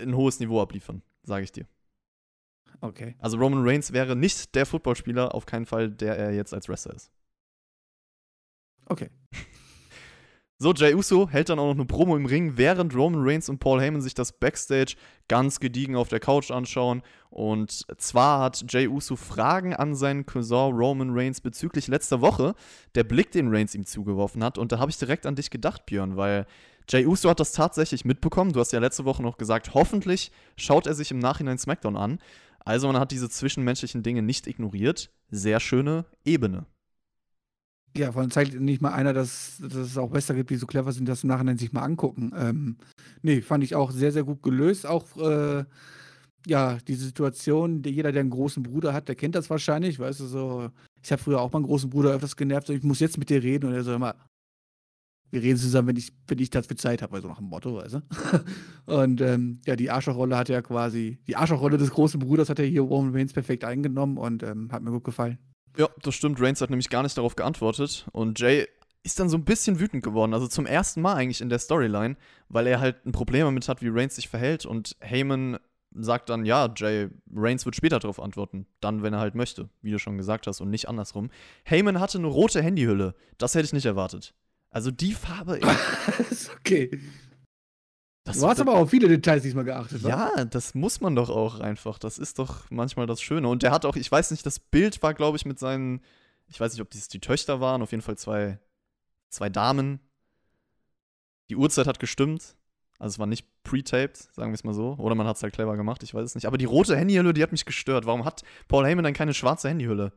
ein hohes Niveau abliefern, sage ich dir. Okay. Also Roman Reigns wäre nicht der Footballspieler, auf keinen Fall, der er jetzt als Wrestler ist. Okay. So, Jay Uso hält dann auch noch eine Promo im Ring, während Roman Reigns und Paul Heyman sich das Backstage ganz gediegen auf der Couch anschauen. Und zwar hat Jay Uso Fragen an seinen Cousin Roman Reigns bezüglich letzter Woche, der Blick, den Reigns ihm zugeworfen hat. Und da habe ich direkt an dich gedacht, Björn, weil Jay Uso hat das tatsächlich mitbekommen. Du hast ja letzte Woche noch gesagt, hoffentlich schaut er sich im Nachhinein SmackDown an. Also man hat diese zwischenmenschlichen Dinge nicht ignoriert. Sehr schöne Ebene. Ja, vor allem zeigt nicht mal einer, dass, dass es auch besser gibt, die so clever sind, das im Nachhinein sich mal angucken. Ähm, nee, fand ich auch sehr, sehr gut gelöst. Auch, äh, ja, die Situation, jeder, der einen großen Bruder hat, der kennt das wahrscheinlich, weißt du, so. Ich habe früher auch meinen großen Bruder öfters genervt, so, ich muss jetzt mit dir reden und er so immer, wir reden zusammen, wenn ich, wenn ich dafür Zeit habe, also nach dem Motto, weißt du. und ähm, ja, die Arschlochrolle hat ja quasi, die Arschlochrolle des großen Bruders hat er hier Roman Reigns perfekt eingenommen und ähm, hat mir gut gefallen. Ja, das stimmt. Reigns hat nämlich gar nicht darauf geantwortet. Und Jay ist dann so ein bisschen wütend geworden. Also zum ersten Mal eigentlich in der Storyline, weil er halt ein Problem damit hat, wie Reigns sich verhält. Und Heyman sagt dann, ja, Jay, Reigns wird später darauf antworten. Dann, wenn er halt möchte, wie du schon gesagt hast, und nicht andersrum. Heyman hatte eine rote Handyhülle. Das hätte ich nicht erwartet. Also die Farbe. ist okay. Das du hast aber auch viele Details diesmal geachtet. Ja, was? das muss man doch auch einfach. Das ist doch manchmal das Schöne. Und der hat auch, ich weiß nicht, das Bild war, glaube ich, mit seinen, ich weiß nicht, ob dies die Töchter waren, auf jeden Fall zwei, zwei Damen. Die Uhrzeit hat gestimmt. Also es war nicht pre-taped, sagen wir es mal so. Oder man hat es halt clever gemacht, ich weiß es nicht. Aber die rote Handyhülle, die hat mich gestört. Warum hat Paul Heyman dann keine schwarze Handyhülle?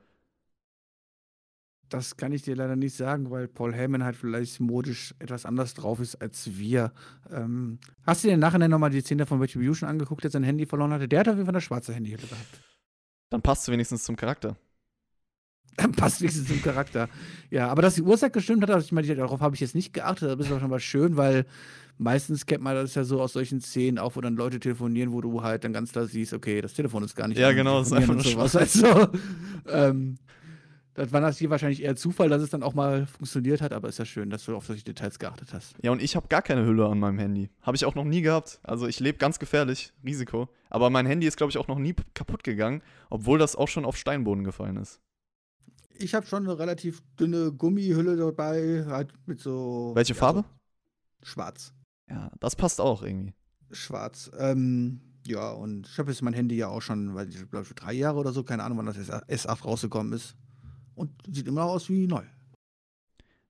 Das kann ich dir leider nicht sagen, weil Paul Heyman halt vielleicht modisch etwas anders drauf ist als wir. Ähm, hast du dir nachher nochmal die Szene von Retribution angeguckt, der sein Handy verloren hatte? Der hat auf jeden Fall eine schwarze Handyhülle gehabt. Dann passt es wenigstens zum Charakter. Dann passt wenigstens zum Charakter. Ja, aber dass die Uhrzeit gestimmt hat, also ich meine, darauf habe ich jetzt nicht geachtet, aber das ist auch schon mal schön, weil meistens kennt man das ja so aus solchen Szenen, auch wo dann Leute telefonieren, wo du halt dann ganz klar siehst, okay, das Telefon ist gar nicht. Ja, genau, das ist einfach nur sowas. Also, ähm, das war das hier wahrscheinlich eher Zufall, dass es dann auch mal funktioniert hat, aber ist ja schön, dass du auf solche Details geachtet hast. Ja, und ich habe gar keine Hülle an meinem Handy. Habe ich auch noch nie gehabt. Also ich lebe ganz gefährlich, Risiko. Aber mein Handy ist, glaube ich, auch noch nie kaputt gegangen, obwohl das auch schon auf Steinboden gefallen ist. Ich habe schon eine relativ dünne Gummihülle dabei, halt mit so. Welche Farbe? So schwarz. Ja, das passt auch irgendwie. Schwarz. Ähm, ja, und ich habe jetzt mein Handy ja auch schon, weil ich glaube, für drei Jahre oder so, keine Ahnung, wann das S8 rausgekommen ist und sieht immer noch aus wie neu.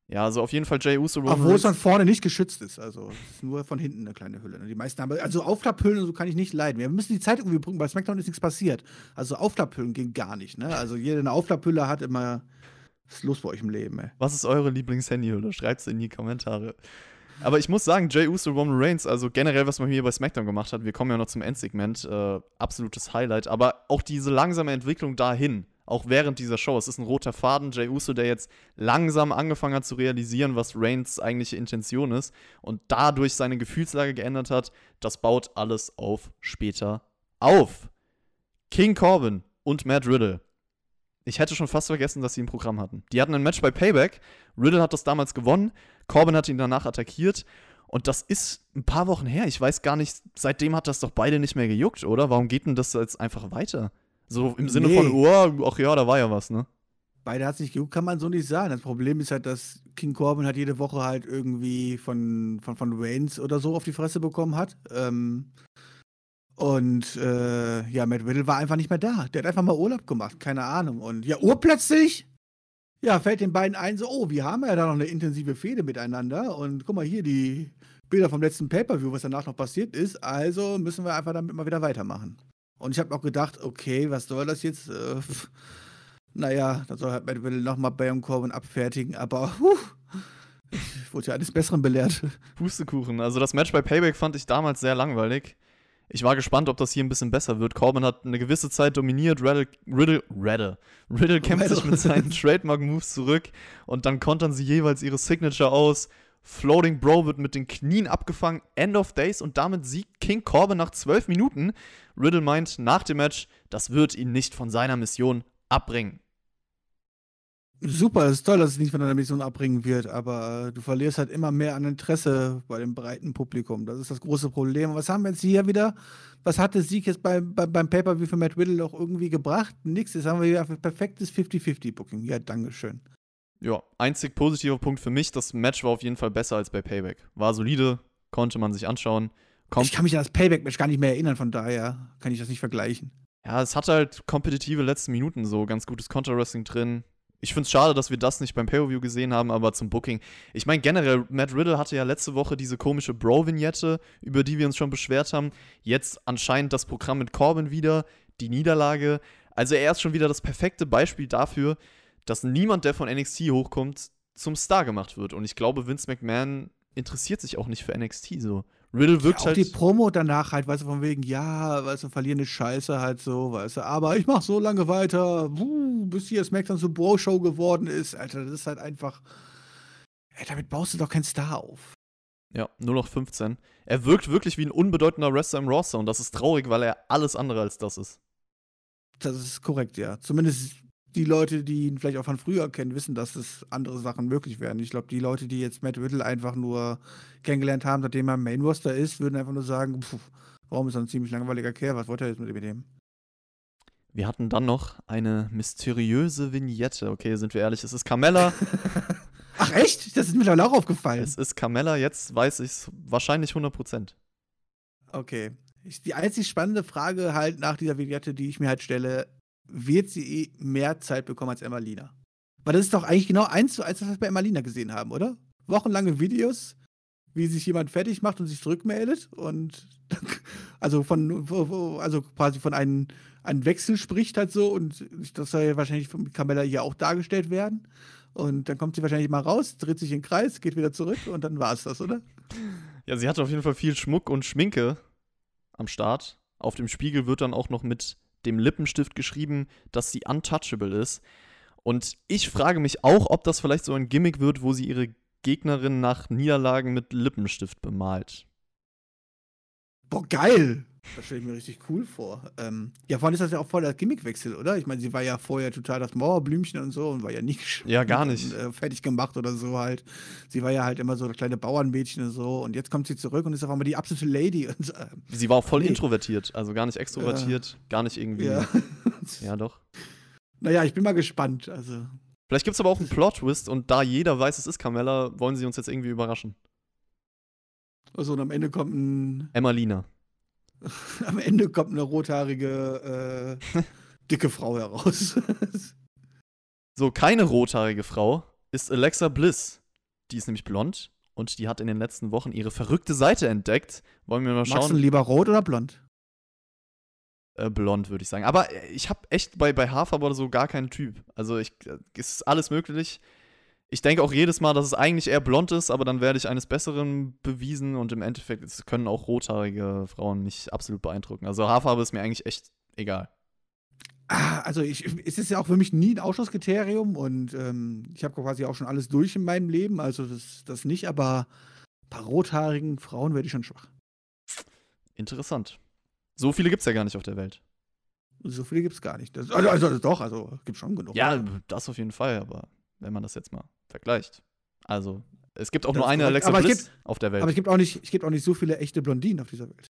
Ja, also auf jeden Fall Jay Uso. Obwohl es von vorne nicht geschützt ist. Also es ist nur von hinten eine kleine Hülle. Ne? Die meisten haben. Also Aufklapphüllen so kann ich nicht leiden. Wir müssen die Zeit irgendwie brücken. Bei SmackDown ist nichts passiert. Also Aufklapphüllen ging gar nicht. Ne? Also jeder eine Aufklapphülle hat immer. Was ist los bei euch im Leben, ey? Was ist eure Lieblings-Handyhülle? Schreibt es in die Kommentare. Aber ich muss sagen, Jay Uso, Roman Reigns, also generell, was man hier bei SmackDown gemacht hat, wir kommen ja noch zum Endsegment, äh, absolutes Highlight. Aber auch diese langsame Entwicklung dahin, auch während dieser Show. Es ist ein roter Faden. Jay Uso, der jetzt langsam angefangen hat zu realisieren, was Reigns eigentliche Intention ist und dadurch seine Gefühlslage geändert hat, das baut alles auf später auf. King Corbin und Matt Riddle. Ich hätte schon fast vergessen, dass sie ein Programm hatten. Die hatten ein Match bei Payback. Riddle hat das damals gewonnen. Corbin hat ihn danach attackiert. Und das ist ein paar Wochen her. Ich weiß gar nicht, seitdem hat das doch beide nicht mehr gejuckt, oder? Warum geht denn das jetzt einfach weiter? So im Sinne nee. von, oh, ach ja, da war ja was, ne? Beide hat sich gejuckt, kann man so nicht sagen. Das Problem ist halt, dass King Corbin halt jede Woche halt irgendwie von, von, von Reigns oder so auf die Fresse bekommen hat. Ähm, und äh, ja, Matt Riddle war einfach nicht mehr da. Der hat einfach mal Urlaub gemacht, keine Ahnung. Und ja, urplötzlich, ja, fällt den beiden ein, so, oh, wir haben ja da noch eine intensive Fehde miteinander und guck mal hier, die Bilder vom letzten Pay-Per-View, was danach noch passiert ist, also müssen wir einfach damit mal wieder weitermachen. Und ich habe auch gedacht, okay, was soll das jetzt? Äh, naja, da soll halt Matt Riddle nochmal Baron Corbin abfertigen, aber huh, ich wurde ja eines Besseren belehrt. Pustekuchen. Also das Match bei Payback fand ich damals sehr langweilig. Ich war gespannt, ob das hier ein bisschen besser wird. Corbin hat eine gewisse Zeit dominiert. Riddle, Riddle, Riddle, Riddle kämpft sich mit seinen Trademark-Moves zurück und dann kontern sie jeweils ihre Signature aus. Floating Bro wird mit den Knien abgefangen. End of Days und damit siegt King Corbin nach zwölf Minuten. Riddle meint nach dem Match, das wird ihn nicht von seiner Mission abbringen. Super, ist toll, dass es nicht von deiner Mission abbringen wird, aber äh, du verlierst halt immer mehr an Interesse bei dem breiten Publikum. Das ist das große Problem. Was haben wir jetzt hier wieder? Was hat der Sieg jetzt beim, beim, beim Pay-Per-View für Matt Riddle doch irgendwie gebracht? Nix. Jetzt haben wir hier ein perfektes 50-50-Booking. Ja, Dankeschön. Ja, einzig positiver Punkt für mich, das Match war auf jeden Fall besser als bei Payback. War solide, konnte man sich anschauen. Kommt ich kann mich an das Payback-Match gar nicht mehr erinnern, von daher kann ich das nicht vergleichen. Ja, es hat halt kompetitive letzte Minuten so, ganz gutes Counter-Wrestling drin. Ich finde es schade, dass wir das nicht beim Pay-Per-View gesehen haben, aber zum Booking. Ich meine, generell, Matt Riddle hatte ja letzte Woche diese komische Bro-Vignette, über die wir uns schon beschwert haben. Jetzt anscheinend das Programm mit Corbin wieder, die Niederlage. Also er ist schon wieder das perfekte Beispiel dafür, dass niemand, der von NXT hochkommt, zum Star gemacht wird. Und ich glaube, Vince McMahon interessiert sich auch nicht für NXT so. Riddle wirkt ja, auch halt. die Promo danach halt, weißt du, von wegen, ja, weißt du, verlierende Scheiße halt so, weißt du, aber ich mach so lange weiter, wuh, bis hier SmackDown zur Bro-Show geworden ist. Alter, das ist halt einfach. Ey, damit baust du doch keinen Star auf. Ja, nur noch 15. Er wirkt wirklich wie ein unbedeutender Wrestler im Roster und das ist traurig, weil er alles andere als das ist. Das ist korrekt, ja. Zumindest die Leute, die ihn vielleicht auch von früher kennen, wissen, dass es andere Sachen möglich werden. Ich glaube, die Leute, die jetzt Matt Riddle einfach nur kennengelernt haben, seitdem er Main Roster ist, würden einfach nur sagen, pff, warum ist er ein ziemlich langweiliger Kerl? Was wollte er jetzt mit dem? Wir hatten dann noch eine mysteriöse Vignette. Okay, sind wir ehrlich, es ist Carmella. Ach echt? Das ist mir mittlerweile auch aufgefallen. Es ist Carmella, jetzt weiß ich es wahrscheinlich 100%. Okay. Die einzig spannende Frage halt nach dieser Vignette, die ich mir halt stelle, wird sie mehr Zeit bekommen als Emmalina. Weil das ist doch eigentlich genau eins zu eins, was wir bei Emmalina gesehen haben, oder? Wochenlange Videos, wie sich jemand fertig macht und sich zurückmeldet und also von also quasi von einem, einem Wechsel spricht halt so und das soll ja wahrscheinlich von Camilla hier auch dargestellt werden. Und dann kommt sie wahrscheinlich mal raus, dreht sich in den Kreis, geht wieder zurück und dann war es das, oder? Ja, sie hatte auf jeden Fall viel Schmuck und Schminke am Start. Auf dem Spiegel wird dann auch noch mit dem Lippenstift geschrieben, dass sie untouchable ist. Und ich frage mich auch, ob das vielleicht so ein Gimmick wird, wo sie ihre Gegnerin nach Niederlagen mit Lippenstift bemalt. Boah, geil! Das stelle ich mir richtig cool vor. Ähm, ja, vor allem ist das ja auch voll der Gimmickwechsel, oder? Ich meine, sie war ja vorher total das Mauerblümchen und so und war ja nicht ja, gar nicht. Und, äh, fertig gemacht oder so halt. Sie war ja halt immer so das kleine Bauernmädchen und so und jetzt kommt sie zurück und ist auf einmal die absolute Lady. Und, äh, sie war auch voll nee. introvertiert, also gar nicht extrovertiert, ja. gar nicht irgendwie. Ja. ja, doch. Naja, ich bin mal gespannt. Also. Vielleicht gibt es aber auch einen Plot-Twist und da jeder weiß, es ist Carmella, wollen sie uns jetzt irgendwie überraschen. Also und am Ende kommt ein. Emmalina. am Ende kommt eine rothaarige, äh, dicke Frau heraus. so, keine rothaarige Frau ist Alexa Bliss. Die ist nämlich blond und die hat in den letzten Wochen ihre verrückte Seite entdeckt. Wollen wir mal schauen. Magst du lieber rot oder blond? Äh, blond, würde ich sagen. Aber äh, ich habe echt bei, bei Haarfarbe oder so gar keinen Typ. Also ich, äh, ist alles möglich. Ich denke auch jedes Mal, dass es eigentlich eher blond ist, aber dann werde ich eines Besseren bewiesen und im Endeffekt können auch rothaarige Frauen mich absolut beeindrucken. Also Haarfarbe ist mir eigentlich echt egal. Ah, also ich, es ist ja auch für mich nie ein Ausschlusskriterium und ähm, ich habe quasi auch schon alles durch in meinem Leben, also das, das nicht, aber bei rothaarigen Frauen werde ich schon schwach. Interessant. So viele gibt es ja gar nicht auf der Welt. So viele gibt es gar nicht. Das, also, also, doch, also gibt schon genug. Ja, das auf jeden Fall, aber wenn man das jetzt mal vergleicht. Also, es gibt auch das nur eine Alexa Bliss gibt, auf der Welt. Aber es gibt, auch nicht, es gibt auch nicht so viele echte Blondinen auf dieser Welt.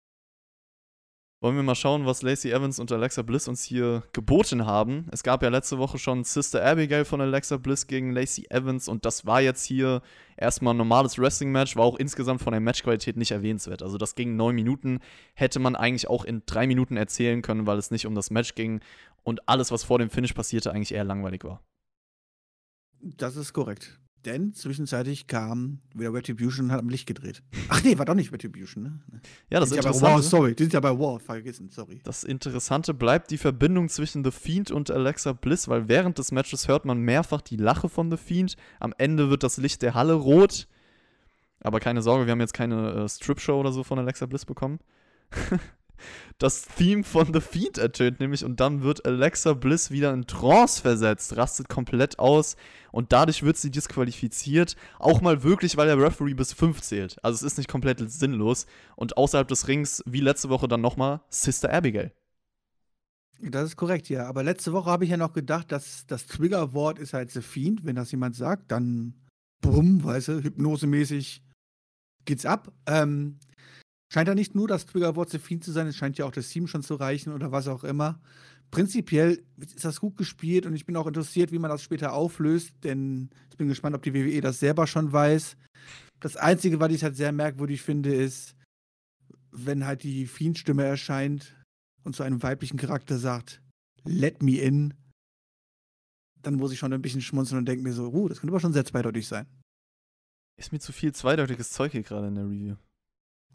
Wollen wir mal schauen, was Lacey Evans und Alexa Bliss uns hier geboten haben. Es gab ja letzte Woche schon Sister Abigail von Alexa Bliss gegen Lacey Evans und das war jetzt hier erstmal ein normales Wrestling-Match, war auch insgesamt von der Matchqualität nicht erwähnenswert. Also das ging neun Minuten, hätte man eigentlich auch in drei Minuten erzählen können, weil es nicht um das Match ging und alles, was vor dem Finish passierte, eigentlich eher langweilig war. Das ist korrekt. Denn zwischenzeitlich kam wieder Retribution und hat am Licht gedreht. Ach nee, war doch nicht Retribution, ne? Ja, das Die ist sind ja bei War, sorry, die sind ja bei War, vergessen, sorry. Das Interessante bleibt die Verbindung zwischen The Fiend und Alexa Bliss, weil während des Matches hört man mehrfach die Lache von The Fiend. Am Ende wird das Licht der Halle rot. Aber keine Sorge, wir haben jetzt keine äh, Strip-Show oder so von Alexa Bliss bekommen. das Theme von The Fiend ertönt nämlich und dann wird Alexa Bliss wieder in Trance versetzt, rastet komplett aus und dadurch wird sie disqualifiziert. Auch mal wirklich, weil der Referee bis 5 zählt. Also es ist nicht komplett sinnlos. Und außerhalb des Rings, wie letzte Woche dann nochmal, Sister Abigail. Das ist korrekt, ja. Aber letzte Woche habe ich ja noch gedacht, dass das Triggerwort ist halt The Fiend. Wenn das jemand sagt, dann bumm, weißt du, hypnosemäßig geht's ab. Ähm, scheint ja nicht nur das Triggerwort The Fiend zu sein, es scheint ja auch das Team schon zu reichen oder was auch immer. Prinzipiell ist das gut gespielt und ich bin auch interessiert, wie man das später auflöst, denn ich bin gespannt, ob die WWE das selber schon weiß. Das Einzige, was ich halt sehr merkwürdig finde, ist, wenn halt die Fiend-Stimme erscheint und zu einem weiblichen Charakter sagt, let me in, dann muss ich schon ein bisschen schmunzeln und denke mir so, uh, das könnte aber schon sehr zweideutig sein. Ist mir zu viel zweideutiges Zeug hier gerade in der Review.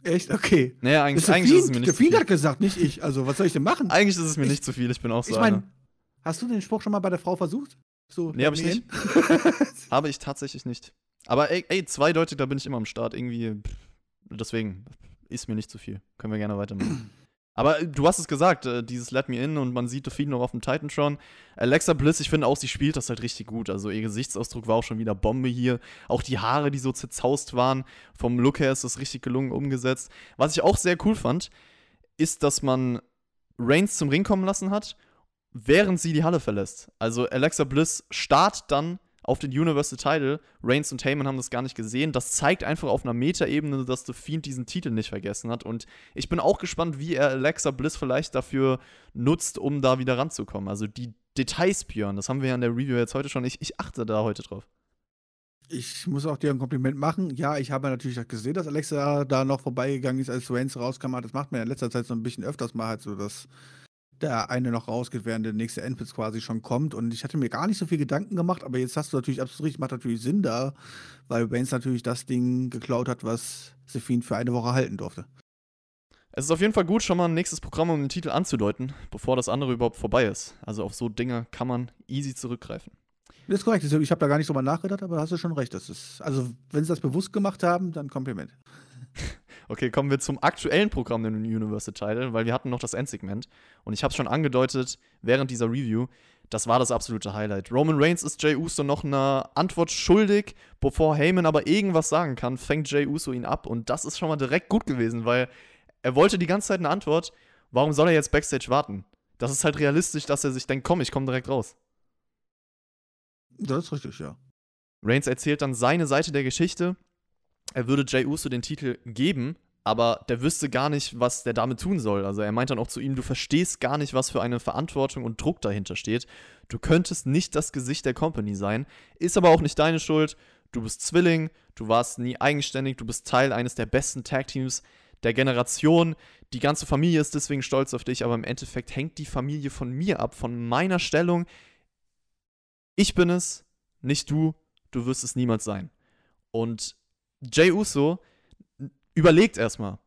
Echt? Okay. Naja, eigentlich, Ist eigentlich ist es mir der nicht zu Fiend viel. hat gesagt, nicht ich. Also, was soll ich denn machen? Eigentlich ist es mir Ich- nicht zu viel, ich bin auch so Ich meine, hast du den Spruch schon mal bei der Frau versucht? So, Nee, hab ich in? Habe ich tatsächlich nicht. Aber ey, ey, zweideutig, da bin ich immer am Start. Irgendwie, pff, deswegen ist mir nicht zu viel. Können wir gerne weitermachen. Aber äh, du hast es gesagt, äh, dieses Let Me In und man sieht Fiend noch auf dem Titantron. Alexa Bliss, ich finde auch, sie spielt das halt richtig gut. Also ihr Gesichtsausdruck war auch schon wieder Bombe hier. Auch die Haare, die so zerzaust waren. Vom Look her ist das richtig gelungen umgesetzt. Was ich auch sehr cool fand, ist, dass man Reigns zum Ring kommen lassen hat, während sie die Halle verlässt. Also Alexa Bliss starrt dann auf den Universal Title. Reigns und Heyman haben das gar nicht gesehen. Das zeigt einfach auf einer Metaebene, dass The Fiend diesen Titel nicht vergessen hat. Und ich bin auch gespannt, wie er Alexa Bliss vielleicht dafür nutzt, um da wieder ranzukommen. Also die Details, Björn, das haben wir ja in der Review jetzt heute schon. Ich, ich achte da heute drauf. Ich muss auch dir ein Kompliment machen. Ja, ich habe natürlich gesehen, dass Alexa da noch vorbeigegangen ist, als Reigns rauskam. Das macht man in letzter Zeit so ein bisschen öfters mal halt so, dass der eine noch rausgeht, während der nächste Endpitz quasi schon kommt. Und ich hatte mir gar nicht so viel Gedanken gemacht, aber jetzt hast du natürlich absolut recht, macht natürlich Sinn da, weil Reigns natürlich das Ding geklaut hat, was Sephine für eine Woche halten durfte. Es ist auf jeden Fall gut, schon mal ein nächstes Programm, um den Titel anzudeuten, bevor das andere überhaupt vorbei ist. Also auf so Dinge kann man easy zurückgreifen. Das ist korrekt. Ich habe da gar nicht drüber nachgedacht, aber hast du schon recht. Das ist, also, wenn sie das bewusst gemacht haben, dann Kompliment. Okay, kommen wir zum aktuellen Programm der Universal Title, weil wir hatten noch das Endsegment. Und ich habe es schon angedeutet während dieser Review. Das war das absolute Highlight. Roman Reigns ist Jey Uso noch eine Antwort schuldig, bevor Heyman aber irgendwas sagen kann, fängt Jey Uso ihn ab. Und das ist schon mal direkt gut gewesen, weil er wollte die ganze Zeit eine Antwort. Warum soll er jetzt Backstage warten? Das ist halt realistisch, dass er sich denkt, komm, ich komme direkt raus. Das ist richtig, ja. Reigns erzählt dann seine Seite der Geschichte. Er würde Jey Uso den Titel geben, aber der wüsste gar nicht, was der damit tun soll. Also er meint dann auch zu ihm, du verstehst gar nicht, was für eine Verantwortung und Druck dahinter steht. Du könntest nicht das Gesicht der Company sein, ist aber auch nicht deine Schuld. Du bist Zwilling, du warst nie eigenständig, du bist Teil eines der besten Tag-Teams der Generation. Die ganze Familie ist deswegen stolz auf dich, aber im Endeffekt hängt die Familie von mir ab, von meiner Stellung. Ich bin es, nicht du, du wirst es niemals sein. Und Jay Uso überlegt erstmal.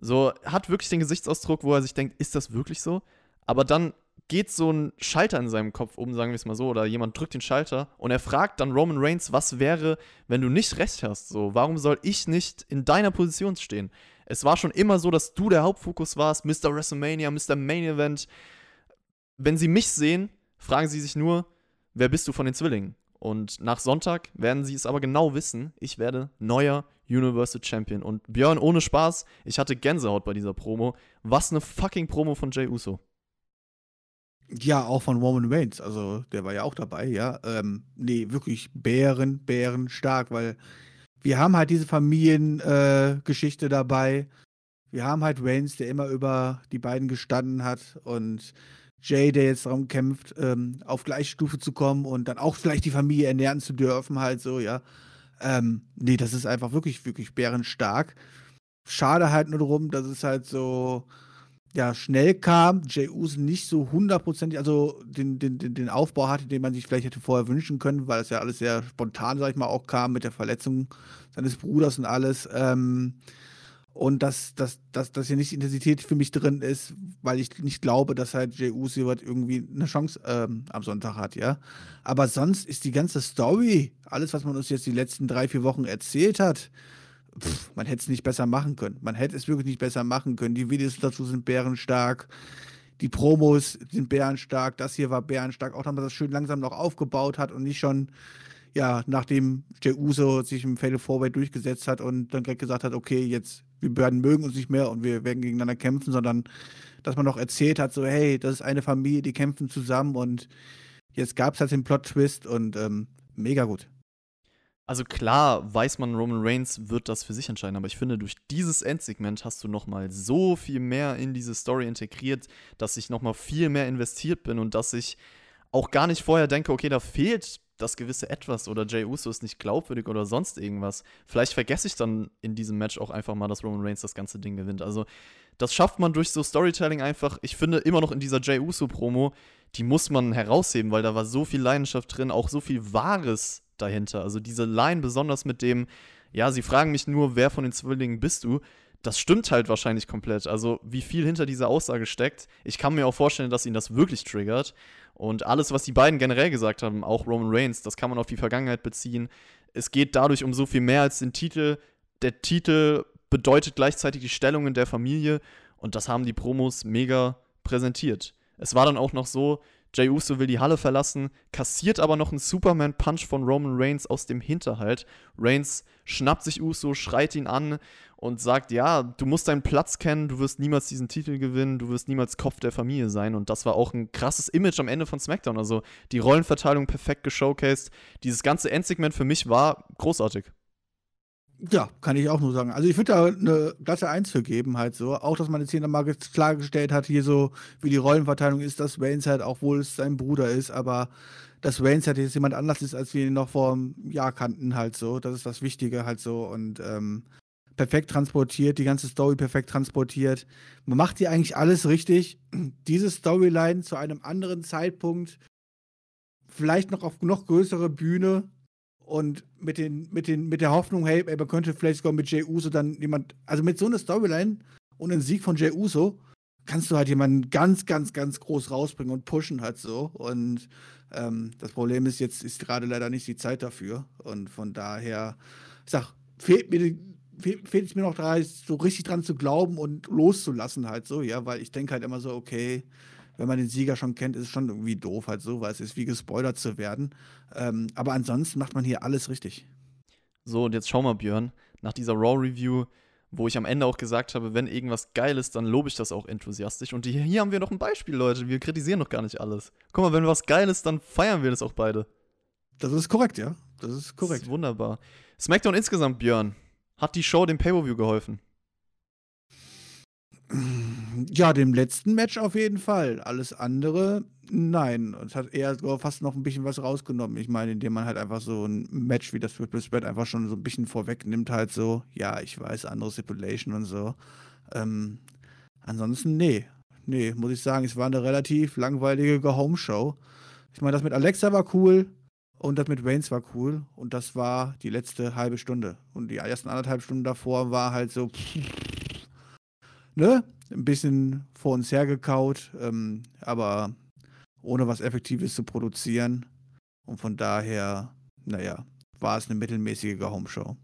So, hat wirklich den Gesichtsausdruck, wo er sich denkt, ist das wirklich so? Aber dann geht so ein Schalter in seinem Kopf um, sagen wir es mal so, oder jemand drückt den Schalter und er fragt dann Roman Reigns, was wäre, wenn du nicht recht hast? So, warum soll ich nicht in deiner Position stehen? Es war schon immer so, dass du der Hauptfokus warst, Mr. WrestleMania, Mr. Main Event. Wenn sie mich sehen, fragen sie sich nur, wer bist du von den Zwillingen? Und nach Sonntag werden sie es aber genau wissen. Ich werde neuer Universal Champion. Und Björn, ohne Spaß, ich hatte Gänsehaut bei dieser Promo. Was eine fucking Promo von Jay Uso. Ja, auch von Roman Reigns. Also, der war ja auch dabei, ja. Ähm, nee, wirklich Bären, Bären stark, weil wir haben halt diese Familiengeschichte äh, dabei. Wir haben halt Reigns, der immer über die beiden gestanden hat und Jay, der jetzt darum kämpft, ähm, auf gleiche Stufe zu kommen und dann auch vielleicht die Familie ernähren zu dürfen, halt so, ja. Ähm, nee, das ist einfach wirklich, wirklich bärenstark. Schade halt nur darum, dass es halt so ja, schnell kam, Jey Uso nicht so hundertprozentig, also den, den, den, Aufbau hatte, den man sich vielleicht hätte vorher wünschen können, weil es ja alles sehr spontan, sag ich mal, auch kam mit der Verletzung seines Bruders und alles. Ähm, und dass, dass, dass, dass hier nicht Intensität für mich drin ist, weil ich nicht glaube, dass halt Jey Uso irgendwie eine Chance ähm, am Sonntag hat, ja. Aber sonst ist die ganze Story, alles, was man uns jetzt die letzten drei, vier Wochen erzählt hat, pff, man hätte es nicht besser machen können. Man hätte es wirklich nicht besser machen können. Die Videos dazu sind bärenstark. Die Promos sind bärenstark. Das hier war bärenstark. Auch, dass man das schön langsam noch aufgebaut hat und nicht schon, ja, nachdem der Uso sich im Fatal Forward durchgesetzt hat und dann direkt gesagt hat, okay, jetzt, wir werden mögen uns nicht mehr und wir werden gegeneinander kämpfen, sondern dass man noch erzählt hat, so, hey, das ist eine Familie, die kämpfen zusammen und jetzt gab es halt den Plot-Twist und ähm, mega gut. Also klar weiß man, Roman Reigns wird das für sich entscheiden, aber ich finde, durch dieses Endsegment hast du nochmal so viel mehr in diese Story integriert, dass ich nochmal viel mehr investiert bin und dass ich auch gar nicht vorher denke, okay, da fehlt das gewisse Etwas oder Jay Uso ist nicht glaubwürdig oder sonst irgendwas. Vielleicht vergesse ich dann in diesem Match auch einfach mal, dass Roman Reigns das ganze Ding gewinnt. Also das schafft man durch so Storytelling einfach. Ich finde immer noch in dieser Jay Uso Promo, die muss man herausheben, weil da war so viel Leidenschaft drin, auch so viel Wahres dahinter. Also diese Line besonders mit dem, ja, sie fragen mich nur, wer von den Zwillingen bist du? Das stimmt halt wahrscheinlich komplett. Also wie viel hinter dieser Aussage steckt. Ich kann mir auch vorstellen, dass ihn das wirklich triggert. Und alles, was die beiden generell gesagt haben, auch Roman Reigns, das kann man auf die Vergangenheit beziehen. Es geht dadurch um so viel mehr als den Titel. Der Titel bedeutet gleichzeitig die Stellung in der Familie. Und das haben die Promos mega präsentiert. Es war dann auch noch so, Jey Uso will die Halle verlassen, kassiert aber noch einen Superman-Punch von Roman Reigns aus dem Hinterhalt. Reigns schnappt sich Uso, schreit ihn an und sagt, ja, du musst deinen Platz kennen, du wirst niemals diesen Titel gewinnen, du wirst niemals Kopf der Familie sein. Und das war auch ein krasses Image am Ende von SmackDown. Also die Rollenverteilung perfekt geshowcased. Dieses ganze Endsegment für mich war großartig. Ja, kann ich auch nur sagen. Also ich würde da eine Klasse 1 für geben, halt so. Auch, dass man jetzt hier nochmal klargestellt hat, hier so, wie die Rollenverteilung ist, dass Waynes halt, auch wohl es sein Bruder ist, aber dass Waynes halt jetzt jemand anders ist, als wir ihn noch vor einem Jahr kannten, halt so. Das ist das Wichtige halt so. Und ähm, perfekt transportiert, die ganze Story perfekt transportiert. Man macht hier eigentlich alles richtig. Diese Storyline zu einem anderen Zeitpunkt, vielleicht noch auf noch größere Bühne, und mit, den, mit, den, mit der Hoffnung, hey, ey, man könnte vielleicht sogar mit Jey Uso dann jemand, also mit so einer Storyline und einem Sieg von Jey Uso, kannst du halt jemanden ganz, ganz, ganz groß rausbringen und pushen halt so. Und ähm, das Problem ist, jetzt ist gerade leider nicht die Zeit dafür. Und von daher, ich sag, fehlt mir fehlt es mir noch da, so richtig dran zu glauben und loszulassen halt so, ja, weil ich denke halt immer so, okay, wenn man den Sieger schon kennt, ist es schon irgendwie doof halt so, weil es ist wie gespoilert zu werden. Ähm, aber ansonsten macht man hier alles richtig. So, und jetzt schau mal, Björn, nach dieser Raw-Review, wo ich am Ende auch gesagt habe, wenn irgendwas geil ist, dann lobe ich das auch enthusiastisch. Und hier, hier haben wir noch ein Beispiel, Leute. Wir kritisieren noch gar nicht alles. Guck mal, wenn was geil ist, dann feiern wir das auch beide. Das ist korrekt, ja. Das ist korrekt. Das ist wunderbar. SmackDown insgesamt, Björn, hat die Show dem Pay-Per-View geholfen? Ja, dem letzten Match auf jeden Fall. Alles andere, nein. Es hat eher fast noch ein bisschen was rausgenommen. Ich meine, indem man halt einfach so ein Match wie das Triple Spread einfach schon so ein bisschen vorwegnimmt, halt so, ja, ich weiß, andere Stipulation und so. Ähm, ansonsten, nee. Nee, muss ich sagen, es war eine relativ langweilige Go-Home-Show. Ich meine, das mit Alexa war cool und das mit Reigns war cool und das war die letzte halbe Stunde. Und die ersten anderthalb Stunden davor war halt so, ne? Ein bisschen vor uns hergekaut, ähm, aber ohne was Effektives zu produzieren. Und von daher, naja, war es eine mittelmäßige Homeshow.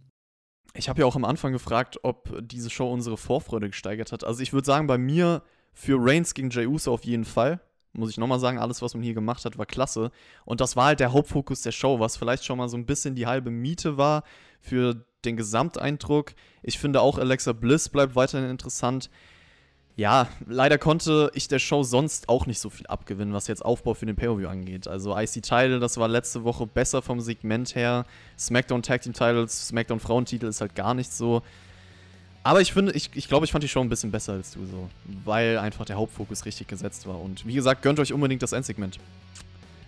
Ich habe ja auch am Anfang gefragt, ob diese Show unsere Vorfreude gesteigert hat. Also ich würde sagen, bei mir für Reigns gegen Jey Uso auf jeden Fall. Muss ich nochmal sagen, alles, was man hier gemacht hat, war klasse. Und das war halt der Hauptfokus der Show, was vielleicht schon mal so ein bisschen die halbe Miete war für den Gesamteindruck. Ich finde auch Alexa Bliss bleibt weiterhin interessant ja, leider konnte ich der Show sonst auch nicht so viel abgewinnen, was jetzt Aufbau für den Pay-Per-View angeht. Also IC Title, das war letzte Woche besser vom Segment her. SmackDown Tag Team Titles, SmackDown Frauentitel ist halt gar nicht so. Aber ich finde, ich, ich glaube, ich fand die Show ein bisschen besser als du so, weil einfach der Hauptfokus richtig gesetzt war. Und wie gesagt, gönnt euch unbedingt das Endsegment.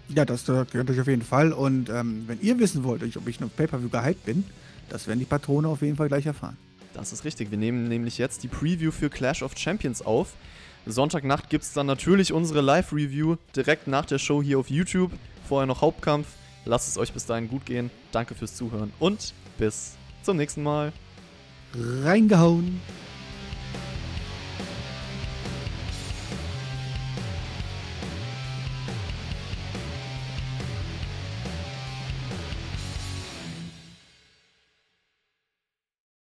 Ja, das gönnt euch auf jeden Fall. Und ähm, wenn ihr wissen wollt, ob ich noch Pay-Per-View gehypt bin, das werden die Patrone auf jeden Fall gleich erfahren. Das ist richtig. Wir nehmen nämlich jetzt die Preview für Clash of Champions auf. Sonntagnacht gibt es dann natürlich unsere Live-Review direkt nach der Show hier auf YouTube. Vorher noch Hauptkampf. Lasst es euch bis dahin gut gehen. Danke fürs Zuhören und bis zum nächsten Mal. Reingehauen.